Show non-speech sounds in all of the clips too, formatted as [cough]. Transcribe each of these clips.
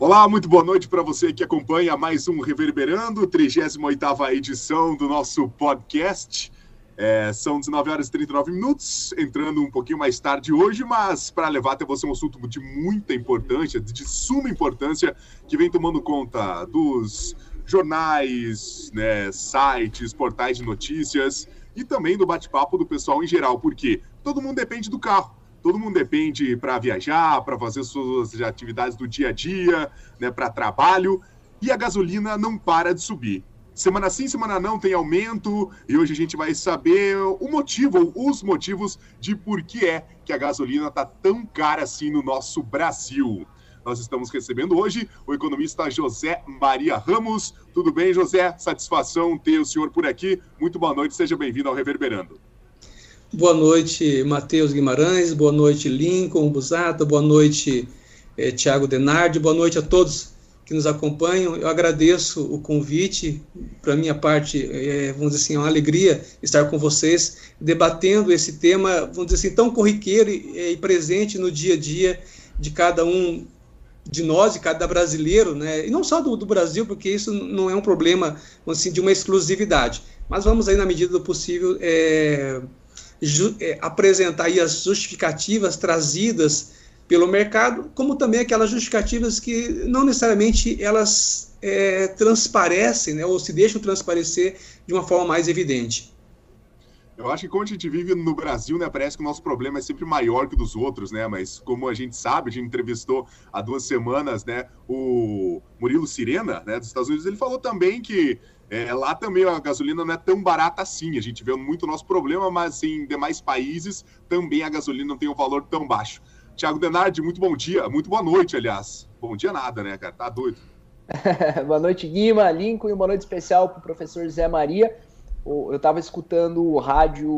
Olá, muito boa noite para você que acompanha mais um Reverberando, 38ª edição do nosso podcast. É, são 19 horas e 39 minutos, entrando um pouquinho mais tarde hoje, mas para levar até você um assunto de muita importância, de suma importância, que vem tomando conta dos jornais, né, sites, portais de notícias e também do bate-papo do pessoal em geral, porque todo mundo depende do carro todo mundo depende para viajar, para fazer suas atividades do dia a dia, né, para trabalho, e a gasolina não para de subir. Semana sim, semana não tem aumento, e hoje a gente vai saber o motivo, os motivos de por que é que a gasolina está tão cara assim no nosso Brasil. Nós estamos recebendo hoje o economista José Maria Ramos. Tudo bem, José? Satisfação ter o senhor por aqui. Muito boa noite, seja bem-vindo ao Reverberando. Boa noite, Matheus Guimarães, boa noite, Lincoln Busata, boa noite, eh, Tiago Denardi, boa noite a todos que nos acompanham. Eu agradeço o convite, para minha parte, é, vamos dizer assim, é uma alegria estar com vocês, debatendo esse tema, vamos dizer assim, tão corriqueiro e, e presente no dia a dia de cada um de nós, de cada brasileiro, né? e não só do, do Brasil, porque isso não é um problema assim, de uma exclusividade, mas vamos aí, na medida do possível, é, apresentar aí as justificativas trazidas pelo mercado, como também aquelas justificativas que não necessariamente elas é, transparecem, né, ou se deixam transparecer de uma forma mais evidente. Eu acho que quando a gente vive no Brasil, né, parece que o nosso problema é sempre maior que o dos outros, né? Mas como a gente sabe, a gente entrevistou há duas semanas, né, o Murilo Sirena, né, dos Estados Unidos, ele falou também que é, lá também a gasolina não é tão barata assim. A gente vê muito o nosso problema, mas em demais países também a gasolina não tem um valor tão baixo. Tiago Denardi, muito bom dia, muito boa noite, aliás. Bom dia nada, né, cara? Tá doido. [laughs] boa noite, Guima, Lincoln, e uma noite especial para o professor Zé Maria. Eu estava escutando o rádio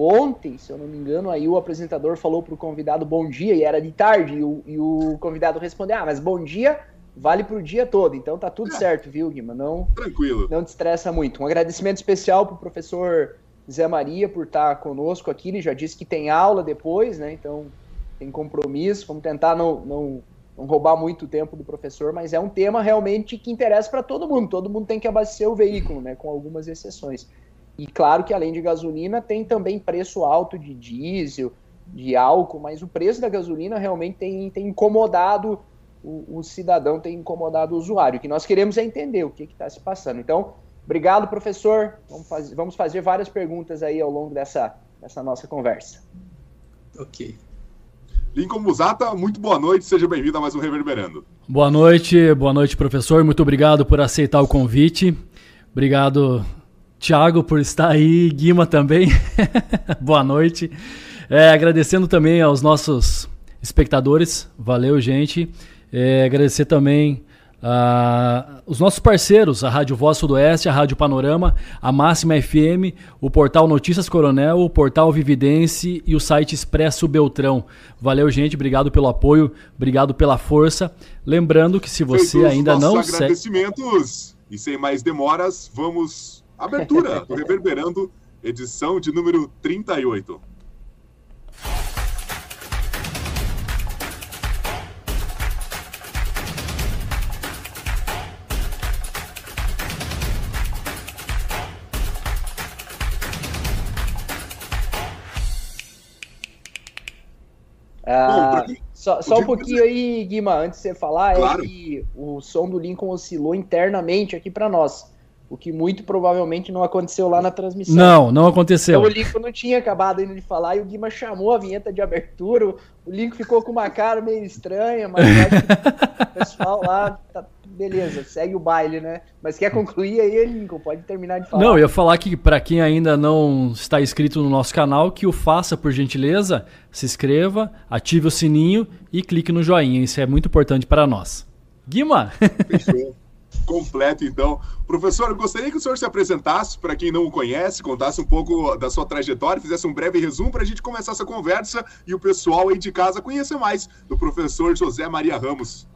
ontem, se eu não me engano, aí o apresentador falou para o convidado bom dia, e era de tarde, e o, e o convidado respondeu, ah, mas bom dia vale para o dia todo, então tá tudo é. certo, viu, Guima? Não, Tranquilo. Não te estressa muito. Um agradecimento especial para o professor Zé Maria por estar conosco aqui. Ele já disse que tem aula depois, né? Então tem compromisso. Vamos tentar não, não, não roubar muito tempo do professor, mas é um tema realmente que interessa para todo mundo. Todo mundo tem que abastecer o veículo, né? Com algumas exceções. E claro que além de gasolina, tem também preço alto de diesel, de álcool, mas o preço da gasolina realmente tem, tem incomodado o, o cidadão tem incomodado o usuário. O que nós queremos é entender o que está se passando. Então, obrigado, professor. Vamos, faz, vamos fazer várias perguntas aí ao longo dessa, dessa nossa conversa. Ok. Lincoln Musata, muito boa noite, seja bem-vindo a mais um Reverberando. Boa noite, boa noite, professor. Muito obrigado por aceitar o convite. Obrigado, Thiago, por estar aí, Guima também. [laughs] boa noite. É, agradecendo também aos nossos espectadores. Valeu, gente. É, agradecer também uh, os nossos parceiros, a Rádio Voz Sudoeste, a Rádio Panorama, a Máxima FM, o portal Notícias Coronel, o portal Vividense e o site Expresso Beltrão. Valeu, gente. Obrigado pelo apoio, obrigado pela força. Lembrando que se você Feitos ainda não agradecimentos. E sem mais demoras, vamos. Abertura do [laughs] Reverberando, edição de número 38. Ah, só, só um pouquinho aí, Guima, antes de você falar, é claro. é que o som do Lincoln oscilou internamente aqui para nós. O que muito provavelmente não aconteceu lá na transmissão. Não, não aconteceu. Então, o Lincoln não tinha acabado ainda de falar e o Guima chamou a vinheta de abertura. O Lincoln ficou com uma cara meio estranha, mas o [laughs] pessoal lá tá beleza, segue o baile, né? Mas quer concluir aí, Lincoln? Pode terminar de falar. Não, eu ia falar que para quem ainda não está inscrito no nosso canal, que o faça por gentileza, se inscreva, ative o sininho e clique no joinha. Isso é muito importante para nós. Guima! Fechou [laughs] completo, então. Professor, eu gostaria que o senhor se apresentasse para quem não o conhece, contasse um pouco da sua trajetória, fizesse um breve resumo para a gente começar essa conversa e o pessoal aí de casa conhecer mais do professor José Maria Ramos.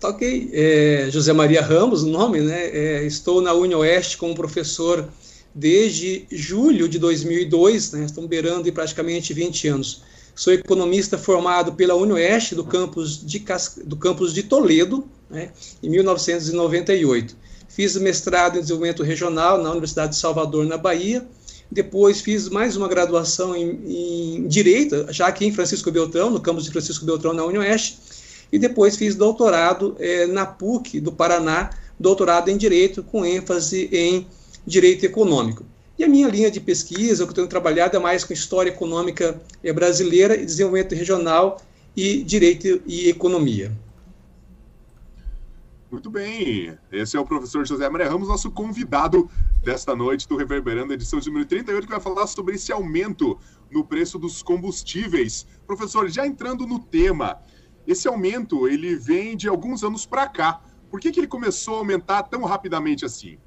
Tá ok. É, José Maria Ramos, o nome, né? É, estou na UniOeste como professor desde julho de 2002, né? Estamos beirando em praticamente 20 anos. Sou economista formado pela UniOeste do campus de, do campus de Toledo, né, em 1998. Fiz mestrado em desenvolvimento regional na Universidade de Salvador, na Bahia. Depois fiz mais uma graduação em, em Direito, já aqui em Francisco Beltrão, no campus de Francisco Beltrão, na UniOeste. E depois fiz doutorado eh, na PUC do Paraná, doutorado em Direito, com ênfase em Direito Econômico. E a minha linha de pesquisa, o que eu tenho trabalhado é mais com história econômica eh, brasileira desenvolvimento regional e direito e economia. Muito bem. Esse é o professor José Maria Ramos, nosso convidado desta noite do Reverberando, edição de número 38, que vai falar sobre esse aumento no preço dos combustíveis. Professor, já entrando no tema, esse aumento ele vem de alguns anos para cá. Por que, que ele começou a aumentar tão rapidamente assim?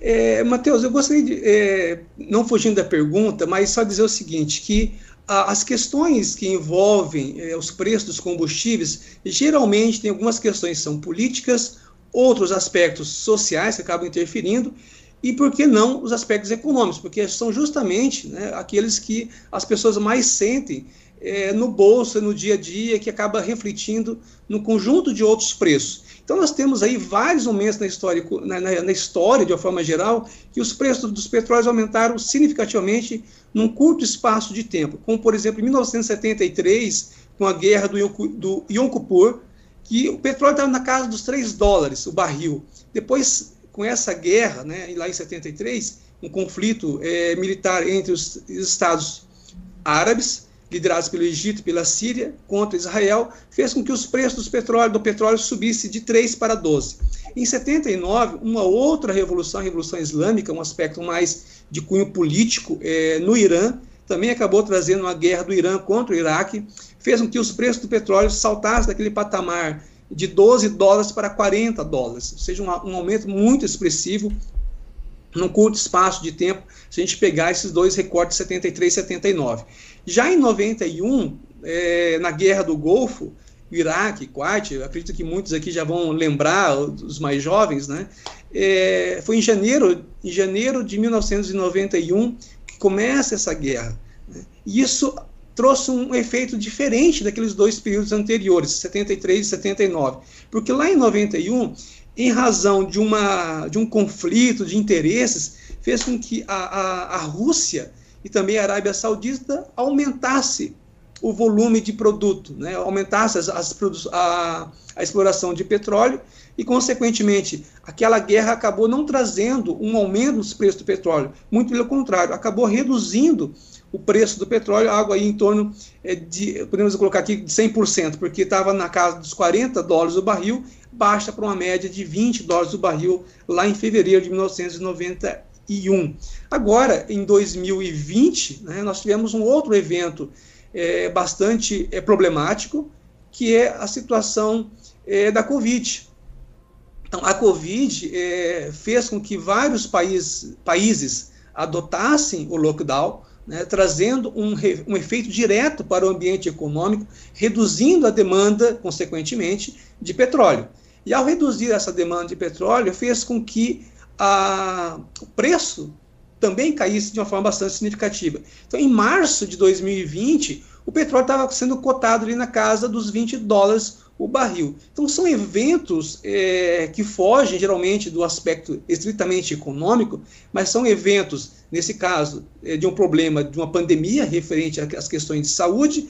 É, Matheus, eu gostaria de, é, não fugindo da pergunta, mas só dizer o seguinte, que as questões que envolvem eh, os preços dos combustíveis, geralmente tem algumas questões que são políticas, outros aspectos sociais que acabam interferindo, e por que não os aspectos econômicos? Porque são justamente né, aqueles que as pessoas mais sentem eh, no bolso, no dia a dia, que acaba refletindo no conjunto de outros preços. Então, nós temos aí vários momentos na história, na, na, na história, de uma forma geral, que os preços dos petróleos aumentaram significativamente num curto espaço de tempo. Como, por exemplo, em 1973, com a guerra do, do Yom Kippur, que o petróleo estava na casa dos 3 dólares o barril. Depois, com essa guerra, né, lá em 73, um conflito é, militar entre os Estados árabes liderados pelo Egito e pela Síria, contra Israel, fez com que os preços do petróleo, do petróleo subissem de 3 para 12. Em 79, uma outra revolução, a Revolução Islâmica, um aspecto mais de cunho político é, no Irã, também acabou trazendo uma guerra do Irã contra o Iraque, fez com que os preços do petróleo saltassem daquele patamar de 12 dólares para 40 dólares, ou seja, um, um aumento muito expressivo num curto espaço de tempo, se a gente pegar esses dois recortes 73 e 79. Já em 91, é, na Guerra do Golfo, Iraque, Kuwait, acredito que muitos aqui já vão lembrar, os mais jovens, né? É, foi em janeiro, em janeiro de 1991 que começa essa guerra. Né? E isso trouxe um efeito diferente daqueles dois períodos anteriores, 73 e 79. Porque lá em 91, em razão de, uma, de um conflito de interesses, fez com que a, a, a Rússia e também a Arábia Saudita aumentasse o volume de produto, né? aumentasse as, as a, a exploração de petróleo e, consequentemente, aquela guerra acabou não trazendo um aumento dos preços do petróleo, muito pelo contrário, acabou reduzindo o preço do petróleo, algo aí em torno é, de, podemos colocar aqui, de 100%, porque estava na casa dos 40 dólares o barril, baixa para uma média de 20 dólares o barril lá em fevereiro de 1990 2001. Agora, em 2020, né, nós tivemos um outro evento é, bastante é, problemático, que é a situação é, da Covid. Então, a Covid é, fez com que vários país, países adotassem o lockdown, né, trazendo um, um efeito direto para o ambiente econômico, reduzindo a demanda, consequentemente, de petróleo. E ao reduzir essa demanda de petróleo, fez com que a, o preço também caísse de uma forma bastante significativa. Então, em março de 2020, o petróleo estava sendo cotado ali na casa dos 20 dólares o barril. Então, são eventos é, que fogem geralmente do aspecto estritamente econômico, mas são eventos, nesse caso, é, de um problema, de uma pandemia referente às questões de saúde,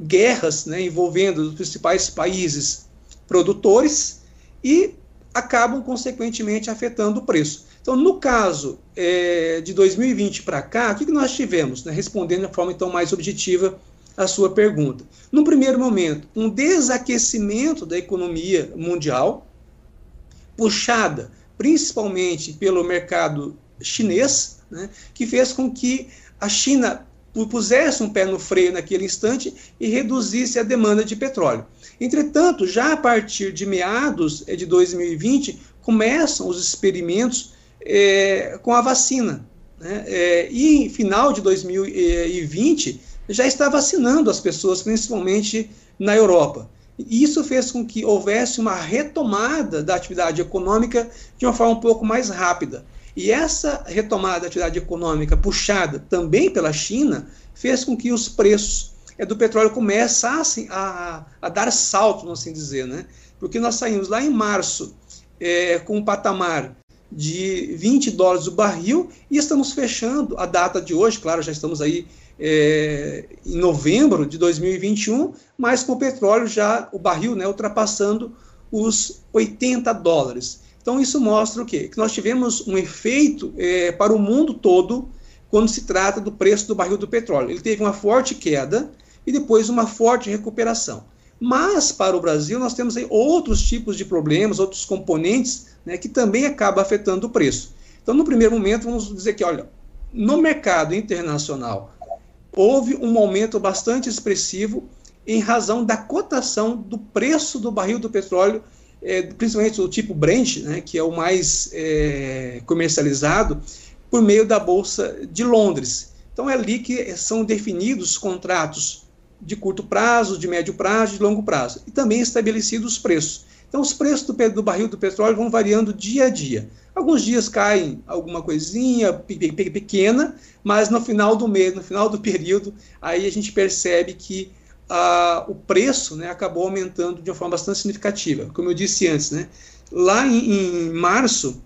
guerras né, envolvendo os principais países produtores e acabam, consequentemente, afetando o preço. Então, no caso é, de 2020 para cá, o que, que nós tivemos? Né, respondendo de forma então mais objetiva a sua pergunta. No primeiro momento, um desaquecimento da economia mundial, puxada principalmente pelo mercado chinês, né, que fez com que a China pusesse um pé no freio naquele instante e reduzisse a demanda de petróleo. Entretanto, já a partir de meados eh, de 2020, começam os experimentos é, com a vacina. Né? É, e em final de 2020, já está vacinando as pessoas, principalmente na Europa. Isso fez com que houvesse uma retomada da atividade econômica de uma forma um pouco mais rápida. E essa retomada da atividade econômica, puxada também pela China, fez com que os preços é do petróleo começar assim, a, a dar salto, vamos assim dizer, né? Porque nós saímos lá em março é, com um patamar de 20 dólares o barril e estamos fechando a data de hoje, claro, já estamos aí é, em novembro de 2021, mas com o petróleo já, o barril, né, ultrapassando os 80 dólares. Então isso mostra o quê? Que nós tivemos um efeito é, para o mundo todo quando se trata do preço do barril do petróleo. Ele teve uma forte queda e depois uma forte recuperação. Mas para o Brasil nós temos aí outros tipos de problemas, outros componentes né, que também acabam afetando o preço. Então, no primeiro momento, vamos dizer que, olha, no mercado internacional houve um aumento bastante expressivo em razão da cotação do preço do barril do petróleo, é, principalmente o tipo Brent, né, que é o mais é, comercializado, por meio da Bolsa de Londres. Então é ali que são definidos contratos de curto prazo, de médio prazo, de longo prazo, e também estabelecidos os preços. Então os preços do, do barril do petróleo vão variando dia a dia. Alguns dias caem alguma coisinha pequena, mas no final do mês, no final do [laughs] período, aí a gente percebe que ah, o preço né, acabou aumentando de uma forma bastante significativa. Como eu disse antes, né, lá em, em março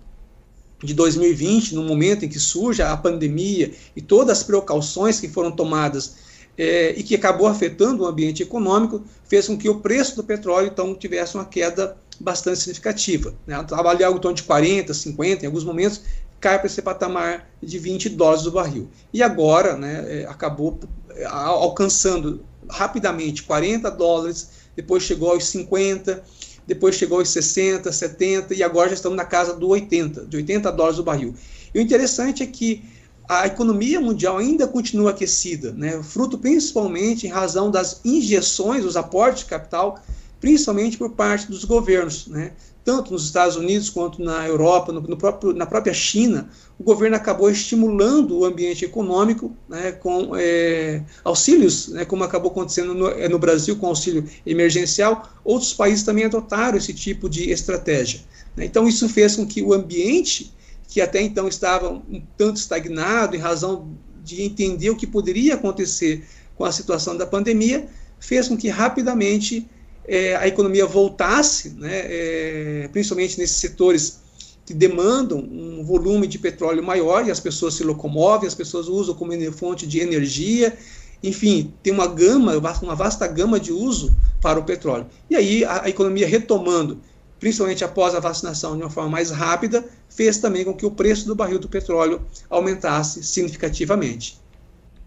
de 2020, no momento em que surge a pandemia e todas as precauções que foram tomadas é, e que acabou afetando o ambiente econômico, fez com que o preço do petróleo então tivesse uma queda bastante significativa. Né? Estava ali algo em torno de 40, 50, em alguns momentos cai para esse patamar de 20 dólares do barril. E agora né, é, acabou é, alcançando rapidamente 40 dólares, depois chegou aos 50, depois chegou aos 60, 70 e agora já estamos na casa do 80, de 80 dólares o barril. E o interessante é que a economia mundial ainda continua aquecida, né? fruto principalmente em razão das injeções, os aportes de capital, principalmente por parte dos governos. Né? Tanto nos Estados Unidos quanto na Europa, no, no próprio, na própria China, o governo acabou estimulando o ambiente econômico né, com é, auxílios, né, como acabou acontecendo no, é, no Brasil com auxílio emergencial. Outros países também adotaram esse tipo de estratégia. Né? Então, isso fez com que o ambiente que até então estava um tanto estagnado em razão de entender o que poderia acontecer com a situação da pandemia, fez com que rapidamente é, a economia voltasse, né, é, principalmente nesses setores que demandam um volume de petróleo maior e as pessoas se locomovem, as pessoas usam como fonte de energia, enfim, tem uma gama, uma vasta gama de uso para o petróleo. E aí a, a economia retomando principalmente após a vacinação de uma forma mais rápida, fez também com que o preço do barril do petróleo aumentasse significativamente.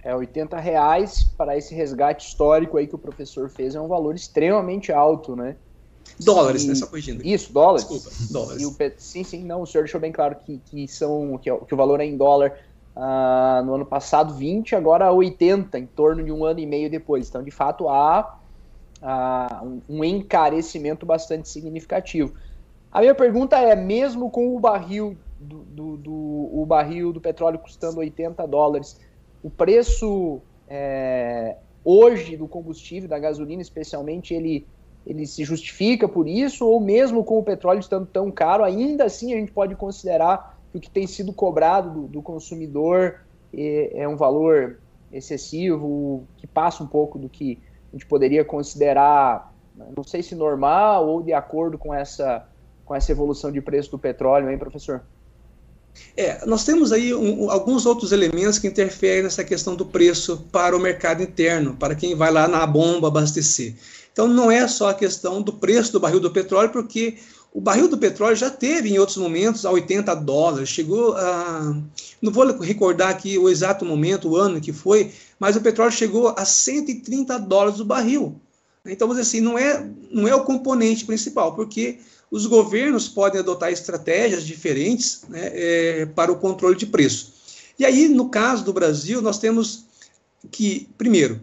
É, 80 reais para esse resgate histórico aí que o professor fez é um valor extremamente alto, né? Dólares, e... né? Só corrigindo. Isso, dólares. Desculpa, dólares. O... Sim, sim, não, o senhor deixou bem claro que, que, são, que, que o valor é em dólar uh, no ano passado 20, agora 80, em torno de um ano e meio depois. Então, de fato, há uh, um encarecimento bastante significativo. A minha pergunta é, mesmo com o barril do, do, do o barril do petróleo custando 80 dólares, o preço é, hoje do combustível, da gasolina especialmente, ele, ele se justifica por isso, ou mesmo com o petróleo estando tão caro, ainda assim a gente pode considerar que o que tem sido cobrado do, do consumidor é, é um valor excessivo, que passa um pouco do que gente poderia considerar, não sei se normal ou de acordo com essa, com essa evolução de preço do petróleo, hein, professor? É, nós temos aí um, alguns outros elementos que interferem nessa questão do preço para o mercado interno, para quem vai lá na bomba abastecer. Então, não é só a questão do preço do barril do petróleo, porque o barril do petróleo já teve em outros momentos a 80 dólares, chegou a. Não vou recordar aqui o exato momento, o ano que foi, mas o petróleo chegou a 130 dólares o barril. Então, assim, não é, não é o componente principal, porque os governos podem adotar estratégias diferentes né, é, para o controle de preço. E aí, no caso do Brasil, nós temos que, primeiro,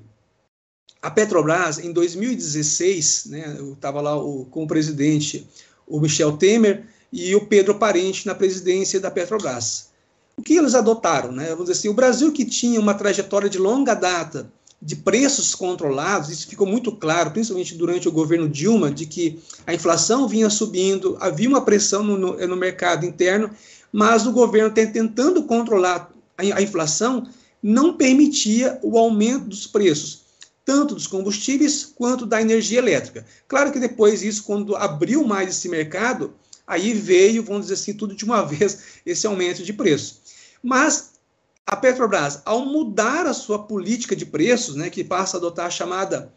a Petrobras, em 2016, né, eu estava lá o, com o presidente o Michel Temer e o Pedro Parente na presidência da Petrobras. O que eles adotaram? Né? Vamos dizer assim, o Brasil que tinha uma trajetória de longa data de preços controlados, isso ficou muito claro, principalmente durante o governo Dilma, de que a inflação vinha subindo, havia uma pressão no, no, no mercado interno, mas o governo tentando controlar a, a inflação não permitia o aumento dos preços. Tanto dos combustíveis quanto da energia elétrica. Claro que depois isso, quando abriu mais esse mercado, aí veio, vamos dizer assim, tudo de uma [laughs] vez, esse aumento de preço. Mas a Petrobras, ao mudar a sua política de preços, né, que passa a adotar a chamada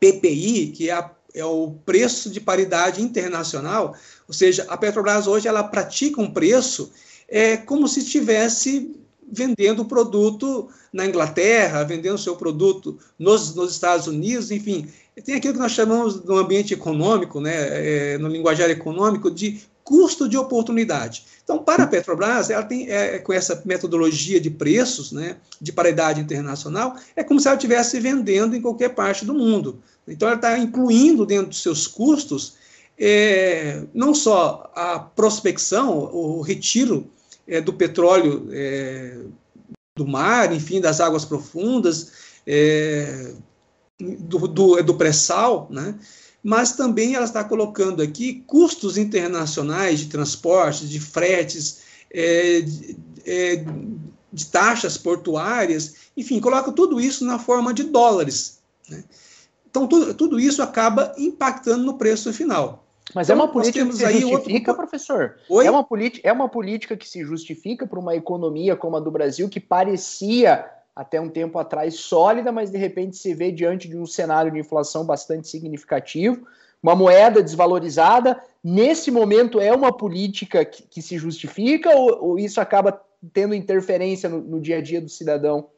PPI, que é, a, é o preço de paridade internacional, ou seja, a Petrobras hoje ela pratica um preço é, como se estivesse vendendo o produto na Inglaterra, vendendo seu produto nos, nos Estados Unidos, enfim. Tem aquilo que nós chamamos no ambiente econômico, né, é, no linguajar econômico, de custo de oportunidade. Então, para a Petrobras, ela tem, é, com essa metodologia de preços, né, de paridade internacional, é como se ela estivesse vendendo em qualquer parte do mundo. Então, ela está incluindo dentro dos seus custos é, não só a prospecção, o retiro é, do petróleo é, do mar, enfim, das águas profundas, é, do, do, do pré-sal, né? mas também ela está colocando aqui custos internacionais de transporte, de fretes, é, de, é, de, taxas portuárias, enfim, coloca tudo isso na forma de dólares. Né? Então, tudo, tudo isso acaba impactando no preço final. Mas é então, é uma política que se justifica, outro... professor? É uma, é uma política que se justifica para uma economia como a do Brasil, que parecia até um tempo atrás sólida, mas de repente se vê diante de um cenário de inflação bastante significativo, uma moeda desvalorizada. Nesse momento é uma política que, que se justifica ou, ou, isso acaba tendo interferência no, no dia a dia do cidadão?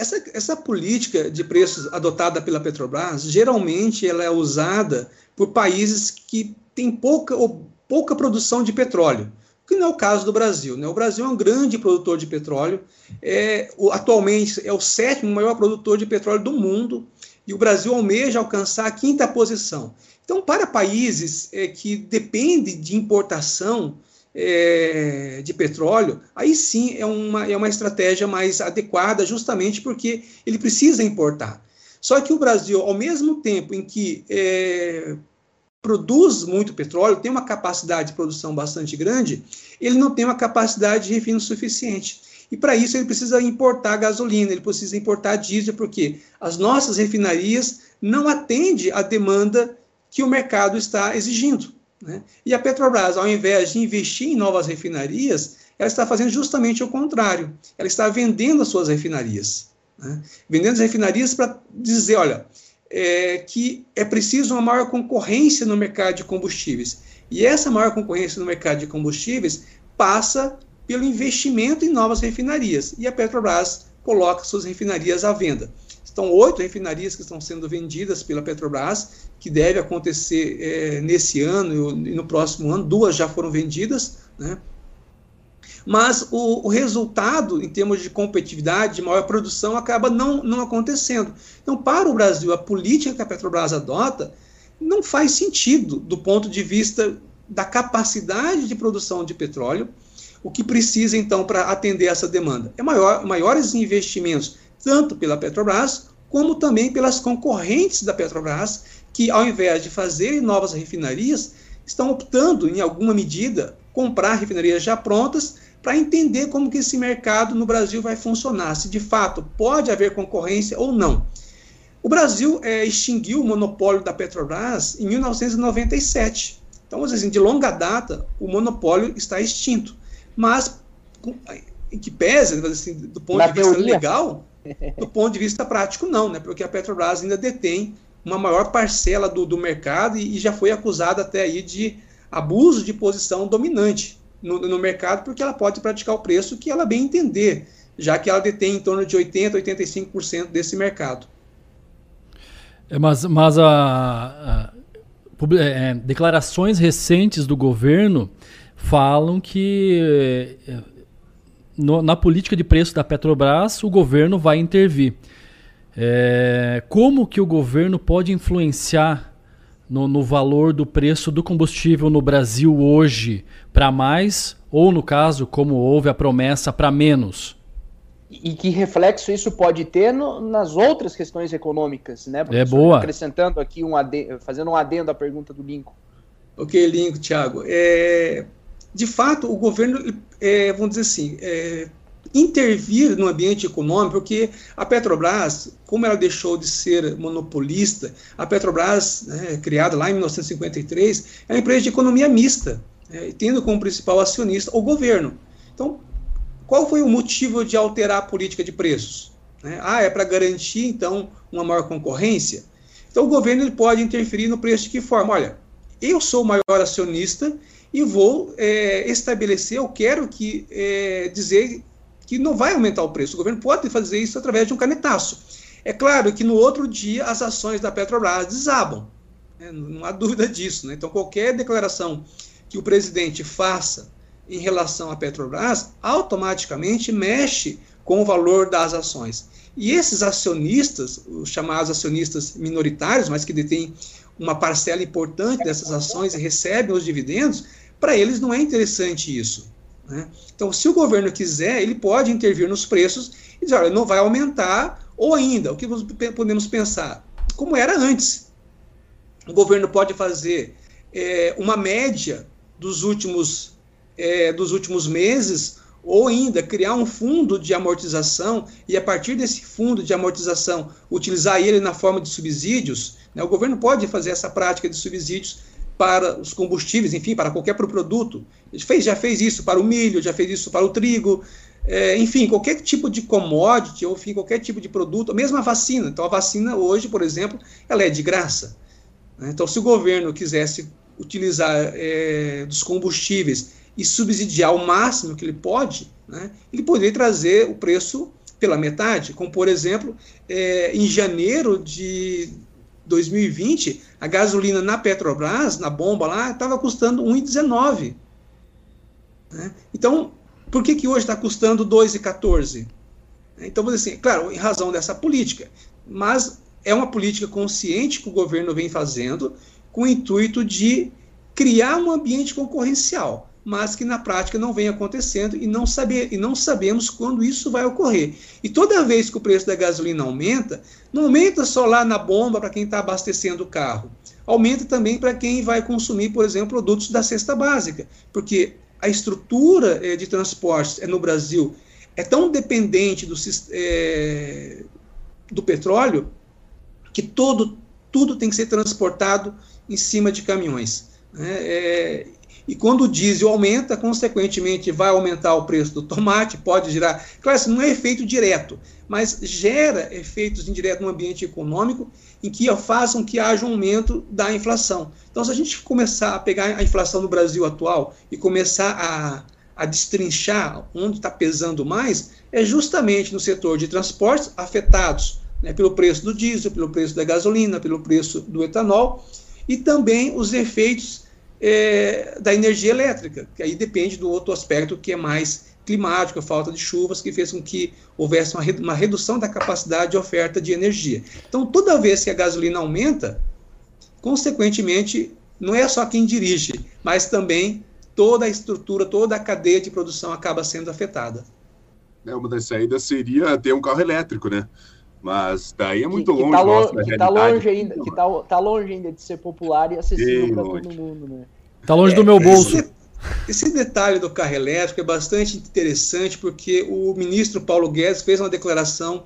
Essa, essa política de preços adotada pela Petrobras, geralmente ela é usada por países que têm pouca ou pouca produção de petróleo, que não é o caso do Brasil. Né? O Brasil é um grande produtor de petróleo, é, o, atualmente é o sétimo maior produtor de petróleo do mundo, e o Brasil almeja alcançar a quinta posição. Então, para países é, que dependem de importação é, de petróleo, aí sim é uma, é uma estratégia mais adequada, justamente porque ele precisa importar. Só que o Brasil, ao mesmo tempo em que é, produz muito petróleo, tem uma capacidade de produção bastante grande, ele não tem uma capacidade de refino suficiente. E para isso ele precisa importar gasolina, ele precisa importar diesel, porque as nossas refinarias não atendem à demanda que o mercado está exigindo. Né? E a Petrobras, ao invés de investir em novas refinarias, ela está fazendo justamente o contrário. Ela está vendendo as suas refinarias. Né? Vendendo as refinarias para dizer, olha, é, que é preciso uma maior concorrência no mercado de combustíveis. E essa maior concorrência no mercado de combustíveis passa pelo investimento em novas refinarias. E a Petrobras coloca suas refinarias à venda. Estão oito refinarias que estão sendo vendidas pela Petrobras, que deve acontecer é, nesse ano e no próximo ano. Duas já foram vendidas, né? mas o, o, resultado em termos de competitividade, de maior produção, acaba não, não acontecendo. Então, para o Brasil, a política que a Petrobras adota não faz sentido do ponto de vista da capacidade de produção de petróleo, o que precisa, então, para atender essa demanda? É maior, maiores investimentos, tanto pela Petrobras, como também pelas concorrentes da Petrobras, que, ao invés de fazer novas refinarias, estão optando, em alguma medida, comprar refinarias já prontas para entender como que esse mercado no Brasil vai funcionar, se de fato pode haver concorrência ou não. O Brasil é, extinguiu o monopólio da Petrobras em 1997. Então, assim, de longa data, o monopólio está extinto. Mas, em que pese, assim, do ponto Na de vista teoria. legal, do ponto de vista prático, não, né? porque a Petrobras ainda detém uma maior parcela do, do mercado e, e já foi acusada até aí de abuso de posição dominante no, no, mercado, porque ela pode praticar o preço que ela bem entender, já que ela detém em torno de 80%, 85% desse mercado. É, mas mas a, a é, declarações recentes do governo falam que é, no, na política de preço da Petrobras o governo vai intervir. É, como que o governo pode influenciar no, no valor do preço do combustível no Brasil hoje para mais, ou no caso, como houve a promessa, para menos? E que reflexo isso pode ter no, nas outras questões econômicas, né? É boa. Acrescentando aqui um adendo, fazendo um adendo à pergunta do Lincoln. Ok, Lincoln, Thiago. É, de fato, o governo, é, vamos dizer assim, é, intervir no ambiente econômico, porque a Petrobras, como ela deixou de ser monopolista, a Petrobras, né, criada lá em 1953, é uma empresa de economia mista, né, tendo como principal acionista o governo. Então, qual foi o motivo de alterar a política de preços? Né? Ah, é para garantir, então, uma maior concorrência? Então, o governo pode interferir no preço de que forma? Olha, eu sou o maior acionista e vou é, estabelecer, eu quero que é, dizer que não vai aumentar o preço. O governo pode fazer isso através de um canetaço. É claro que no outro dia as ações da Petrobras desabam. Né? Não há dúvida disso. Né? Então, qualquer declaração que o presidente faça em relação à Petrobras automaticamente mexe com o valor das ações. E esses acionistas, os chamados acionistas minoritários, mas que detêm uma parcela importante dessas ações e recebem os dividendos, para eles não é interessante isso. Né? Então, se o governo quiser, ele pode intervir nos preços e dizer, olha, não vai aumentar, ou ainda, o que podemos pensar? Como era antes. O governo pode fazer é, uma média dos últimos, é, dos últimos meses, ou ainda criar um fundo de amortização e, a partir desse fundo de amortização, utilizar ele na forma de subsídios. Né? O governo pode fazer essa prática de subsídios para os combustíveis, enfim, para qualquer produto. Fez, já fez isso para o milho, já fez isso para o trigo, é, enfim, qualquer tipo de commodity, ou enfim, qualquer tipo de produto, mesmo a vacina. Então, a vacina hoje, por exemplo, ela é de graça. Né? Então, se o governo quisesse utilizar é, dos combustíveis e subsidiar o máximo que ele pode, né, ele poderia trazer o preço pela metade, como, por exemplo, é, em janeiro de 2020, a gasolina na Petrobras, na bomba lá, estava custando 1,19. Né? Então, por que, que hoje está custando 2,14? Então, assim, claro, em razão dessa política, mas é uma política consciente que o governo vem fazendo com o intuito de criar um ambiente concorrencial mas que na prática não vem acontecendo e não, saber, e não sabemos quando isso vai ocorrer. E toda vez que o preço da gasolina aumenta, não aumenta só lá na bomba para quem está abastecendo o carro, aumenta também para quem vai consumir, por exemplo, produtos da cesta básica, porque a estrutura é, de transportes é, no Brasil é tão dependente do, é, do petróleo que todo, tudo tem que ser transportado em cima de caminhões. Né? É, e quando o diesel aumenta, consequentemente vai aumentar o preço do tomate, pode gerar. Claro, isso não é efeito direto, mas gera efeitos indiretos no ambiente econômico em que façam que haja um aumento da inflação. Então, se a gente começar a pegar a inflação no Brasil atual e começar a, a destrinchar onde está pesando mais, é justamente no setor de transportes afetados né, pelo preço do diesel, pelo preço da gasolina, pelo preço do etanol, e também os efeitos é, da energia elétrica, que aí depende do outro aspecto que é mais climático, a falta de chuvas, que fez com que houvesse uma, uma redução da capacidade de oferta de energia. Então, toda vez que a gasolina aumenta, consequentemente, não é só quem dirige, mas também toda a estrutura, toda a cadeia de produção acaba sendo afetada. É, uma das saídas seria ter um carro elétrico, né? Mas daí é muito que, longe, tá lo que tá longe ainda, que tá, tá, longe ainda de ser popular e acessível para todo mundo, né? Tá longe é, do meu bolso. Esse, esse, detalhe do carro elétrico é bastante interessante porque o ministro Paulo Guedes fez uma declaração,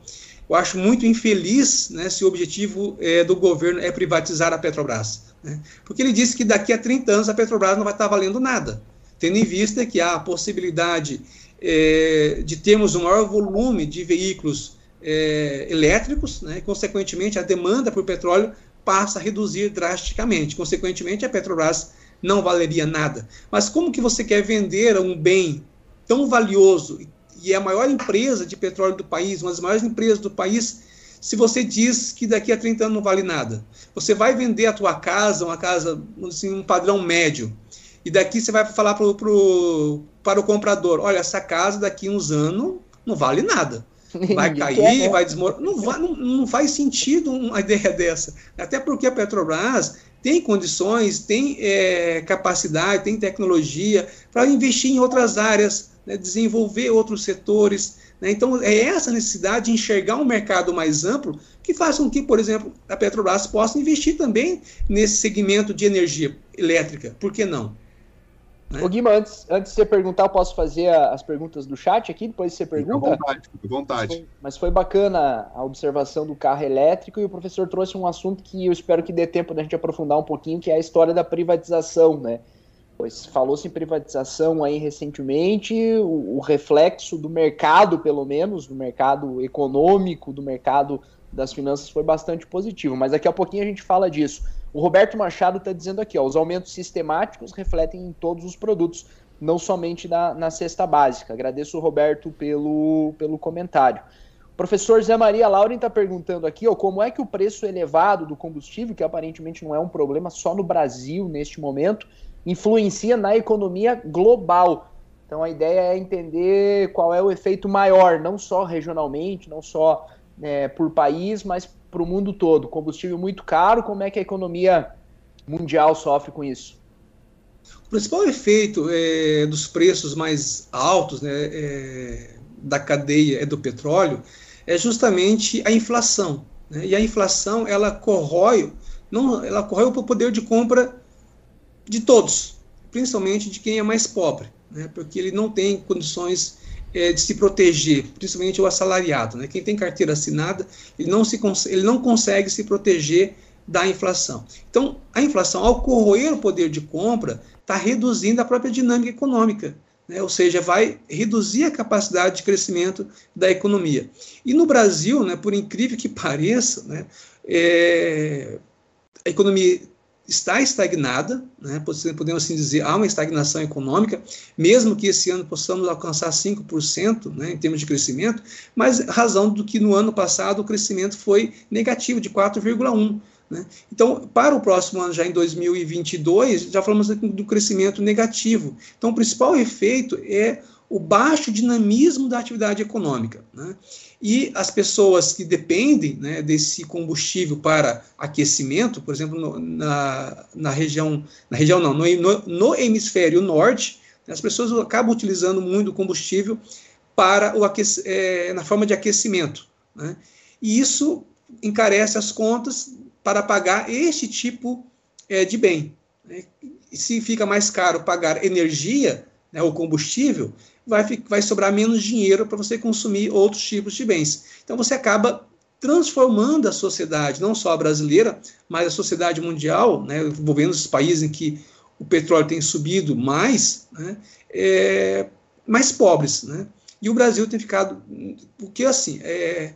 eu acho muito infeliz, né, se o objetivo é, do governo é privatizar a Petrobras. Né? Porque ele disse que daqui a 30 anos a Petrobras não vai estar valendo nada, tendo em vista que há a possibilidade é, de termos um maior volume de veículos é, elétricos, né, e, consequentemente, a demanda por petróleo passa a reduzir drasticamente. Consequentemente, a Petrobras não valeria nada. Mas como que você quer vender um bem tão valioso e é a maior empresa de petróleo do país, uma das maiores empresas do país, se você diz que daqui a 30 anos não vale nada? Você vai vender a tua casa, uma casa, assim, um padrão médio, e daqui você vai falar pro, pro, para o comprador, olha, essa casa daqui uns anos não vale nada vai [laughs] cair, né? vai desmoronar. Não, não, não faz sentido uma ideia [laughs] dessa. Até porque a Petrobras tem condições, tem é, capacidade, tem tecnologia para investir em outras áreas, né, desenvolver outros setores. Né? Então, é essa necessidade de enxergar um mercado mais amplo que faz com que, por exemplo, a Petrobras possa investir também nesse segmento de energia elétrica. Por que não? Né? Ô Guima, antes, antes de você perguntar, eu posso fazer as perguntas do chat aqui, depois você pergunta? Fica à vontade, fica à vontade. Mas foi, mas foi, bacana a observação do carro elétrico e o professor trouxe um assunto que eu espero que dê tempo da gente aprofundar um pouquinho, que é a história da privatização, né? Pois falou-se em privatização aí recentemente, o, o reflexo do mercado, pelo menos, do mercado econômico, do mercado das finanças foi bastante positivo, mas daqui a pouquinho a gente fala disso. O Roberto Machado está dizendo aqui, ó, os aumentos sistemáticos refletem em todos os produtos, não somente na, na cesta básica. Agradeço o Roberto pelo, pelo comentário. O professor Zé Maria Lauren está perguntando aqui ó, como é que o preço elevado do combustível, que aparentemente não é um problema só no Brasil neste momento, influencia na economia global. Então a ideia é entender qual é o efeito maior, não só regionalmente, não só é, por país, mas para o mundo todo. Combustível muito caro, como é que a economia mundial sofre com isso? O principal efeito é, dos preços mais altos né, é, da cadeia é do petróleo é justamente a inflação. Né? E a inflação ela corrói, não, ela corrói o poder de compra de todos, principalmente de quem é mais pobre, né? porque ele não tem condições é, de se proteger, principalmente o assalariado. Né? Quem tem carteira assinada, ele não, se, ele não consegue se proteger da inflação. Então, a inflação, ao corroer o poder de compra, está reduzindo a própria dinâmica econômica. Né? Ou seja, vai reduzir a capacidade de crescimento da economia. E no Brasil, né, por incrível que [laughs] pareça, né, é, a economia está estagnada, né, podemos assim dizer, há uma estagnação econômica, mesmo que esse ano possamos alcançar 5% né, em termos de crescimento, mas razão do que no ano passado o crescimento foi negativo, de 4,1%. Né? Então, para o próximo ano, já em 2022, já falamos do crescimento negativo. Então, o principal efeito é o baixo dinamismo da atividade econômica. Né? E as pessoas que dependem né, desse combustível para aquecimento, por exemplo, no, na, na região, na região não, no, no, hemisfério norte, as pessoas acabam utilizando muito combustível para o aquec é, na forma de aquecimento. Né? E isso encarece as contas para pagar este tipo é, de bem. Né? Se fica mais caro pagar energia, né, o combustível, vai, vai sobrar menos dinheiro para você consumir outros tipos de bens. Então você acaba transformando a sociedade, não só a brasileira, mas a sociedade mundial, né, envolvendo os países em que o petróleo tem subido mais, né, é, mais pobres. Né? E o Brasil tem ficado. Porque assim, é,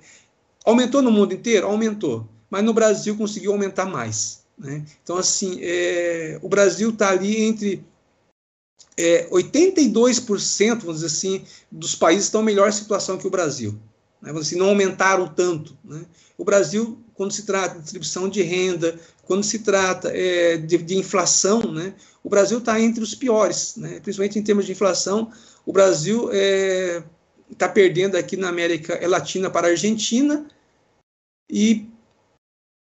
aumentou no mundo inteiro? Aumentou. Mas no Brasil conseguiu aumentar mais. Né? Então, assim, é, o Brasil está ali entre é, 82%, vamos dizer assim, dos países estão em melhor situação que o Brasil. Né? Assim, não aumentaram tanto. Né? O Brasil, quando se trata de distribuição de renda, quando se trata é, de, de, inflação, né? o Brasil está entre os piores, né? principalmente em termos de inflação. O Brasil está é, tá perdendo aqui na América Latina para a Argentina e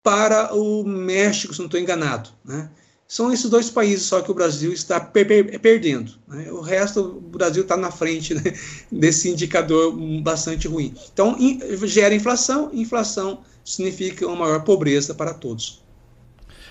para o México, se não estou enganado. Né? São esses dois países só que o Brasil está per per perdendo. Né? O resto, o Brasil está na frente né? [laughs] desse indicador bastante ruim. Então, in, gera inflação, inflação significa uma maior pobreza para todos.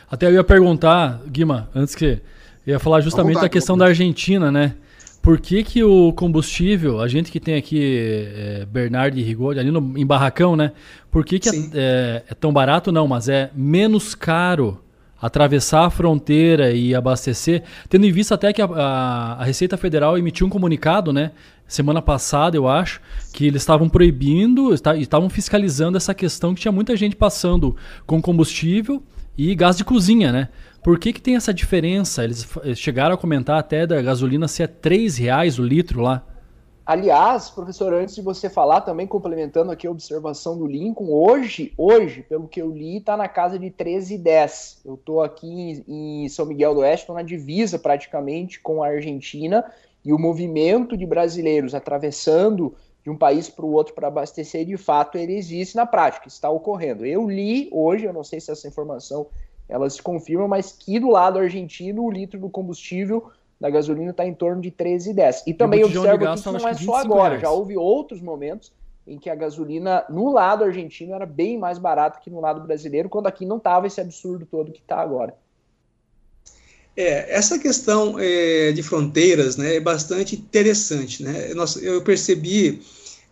Até eu ia perguntar, Guima, antes que. Eu ia falar justamente da questão da Argentina, né? Por que, que o combustível, a gente que tem aqui é, Bernardo e Rigor, ali no, em Barracão, né? Por que, que é, é, é tão barato? Não, mas é menos caro atravessar a fronteira e abastecer, tendo em vista até que a, a, a, Receita Federal emitiu um comunicado, né, semana passada, eu acho, que eles estavam proibindo, estavam fiscalizando essa questão que tinha muita gente passando com combustível e gás de cozinha, né? Por que, que tem essa diferença? Eles chegaram a comentar até da gasolina ser R$ reais o litro lá. Aliás, professor, antes de você falar, também complementando aqui a observação do Lincoln, hoje, hoje, pelo que eu li, está na casa de 13,10. Eu estou aqui em São Miguel do Oeste, estou na divisa praticamente com a Argentina, e o movimento de brasileiros atravessando de um país para o outro para abastecer, de fato, ele existe na prática, está ocorrendo. Eu li hoje, eu não sei se essa informação ela se confirma, mas que do lado argentino o litro do combustível da gasolina está em torno de 13,10. E também observo que não é só agora, reais. já houve outros momentos em que a gasolina no lado argentino era bem mais barata que no lado brasileiro, quando aqui não estava esse absurdo todo que está agora. É, essa questão é, de fronteiras né, é bastante interessante. Né? Nós, eu percebi,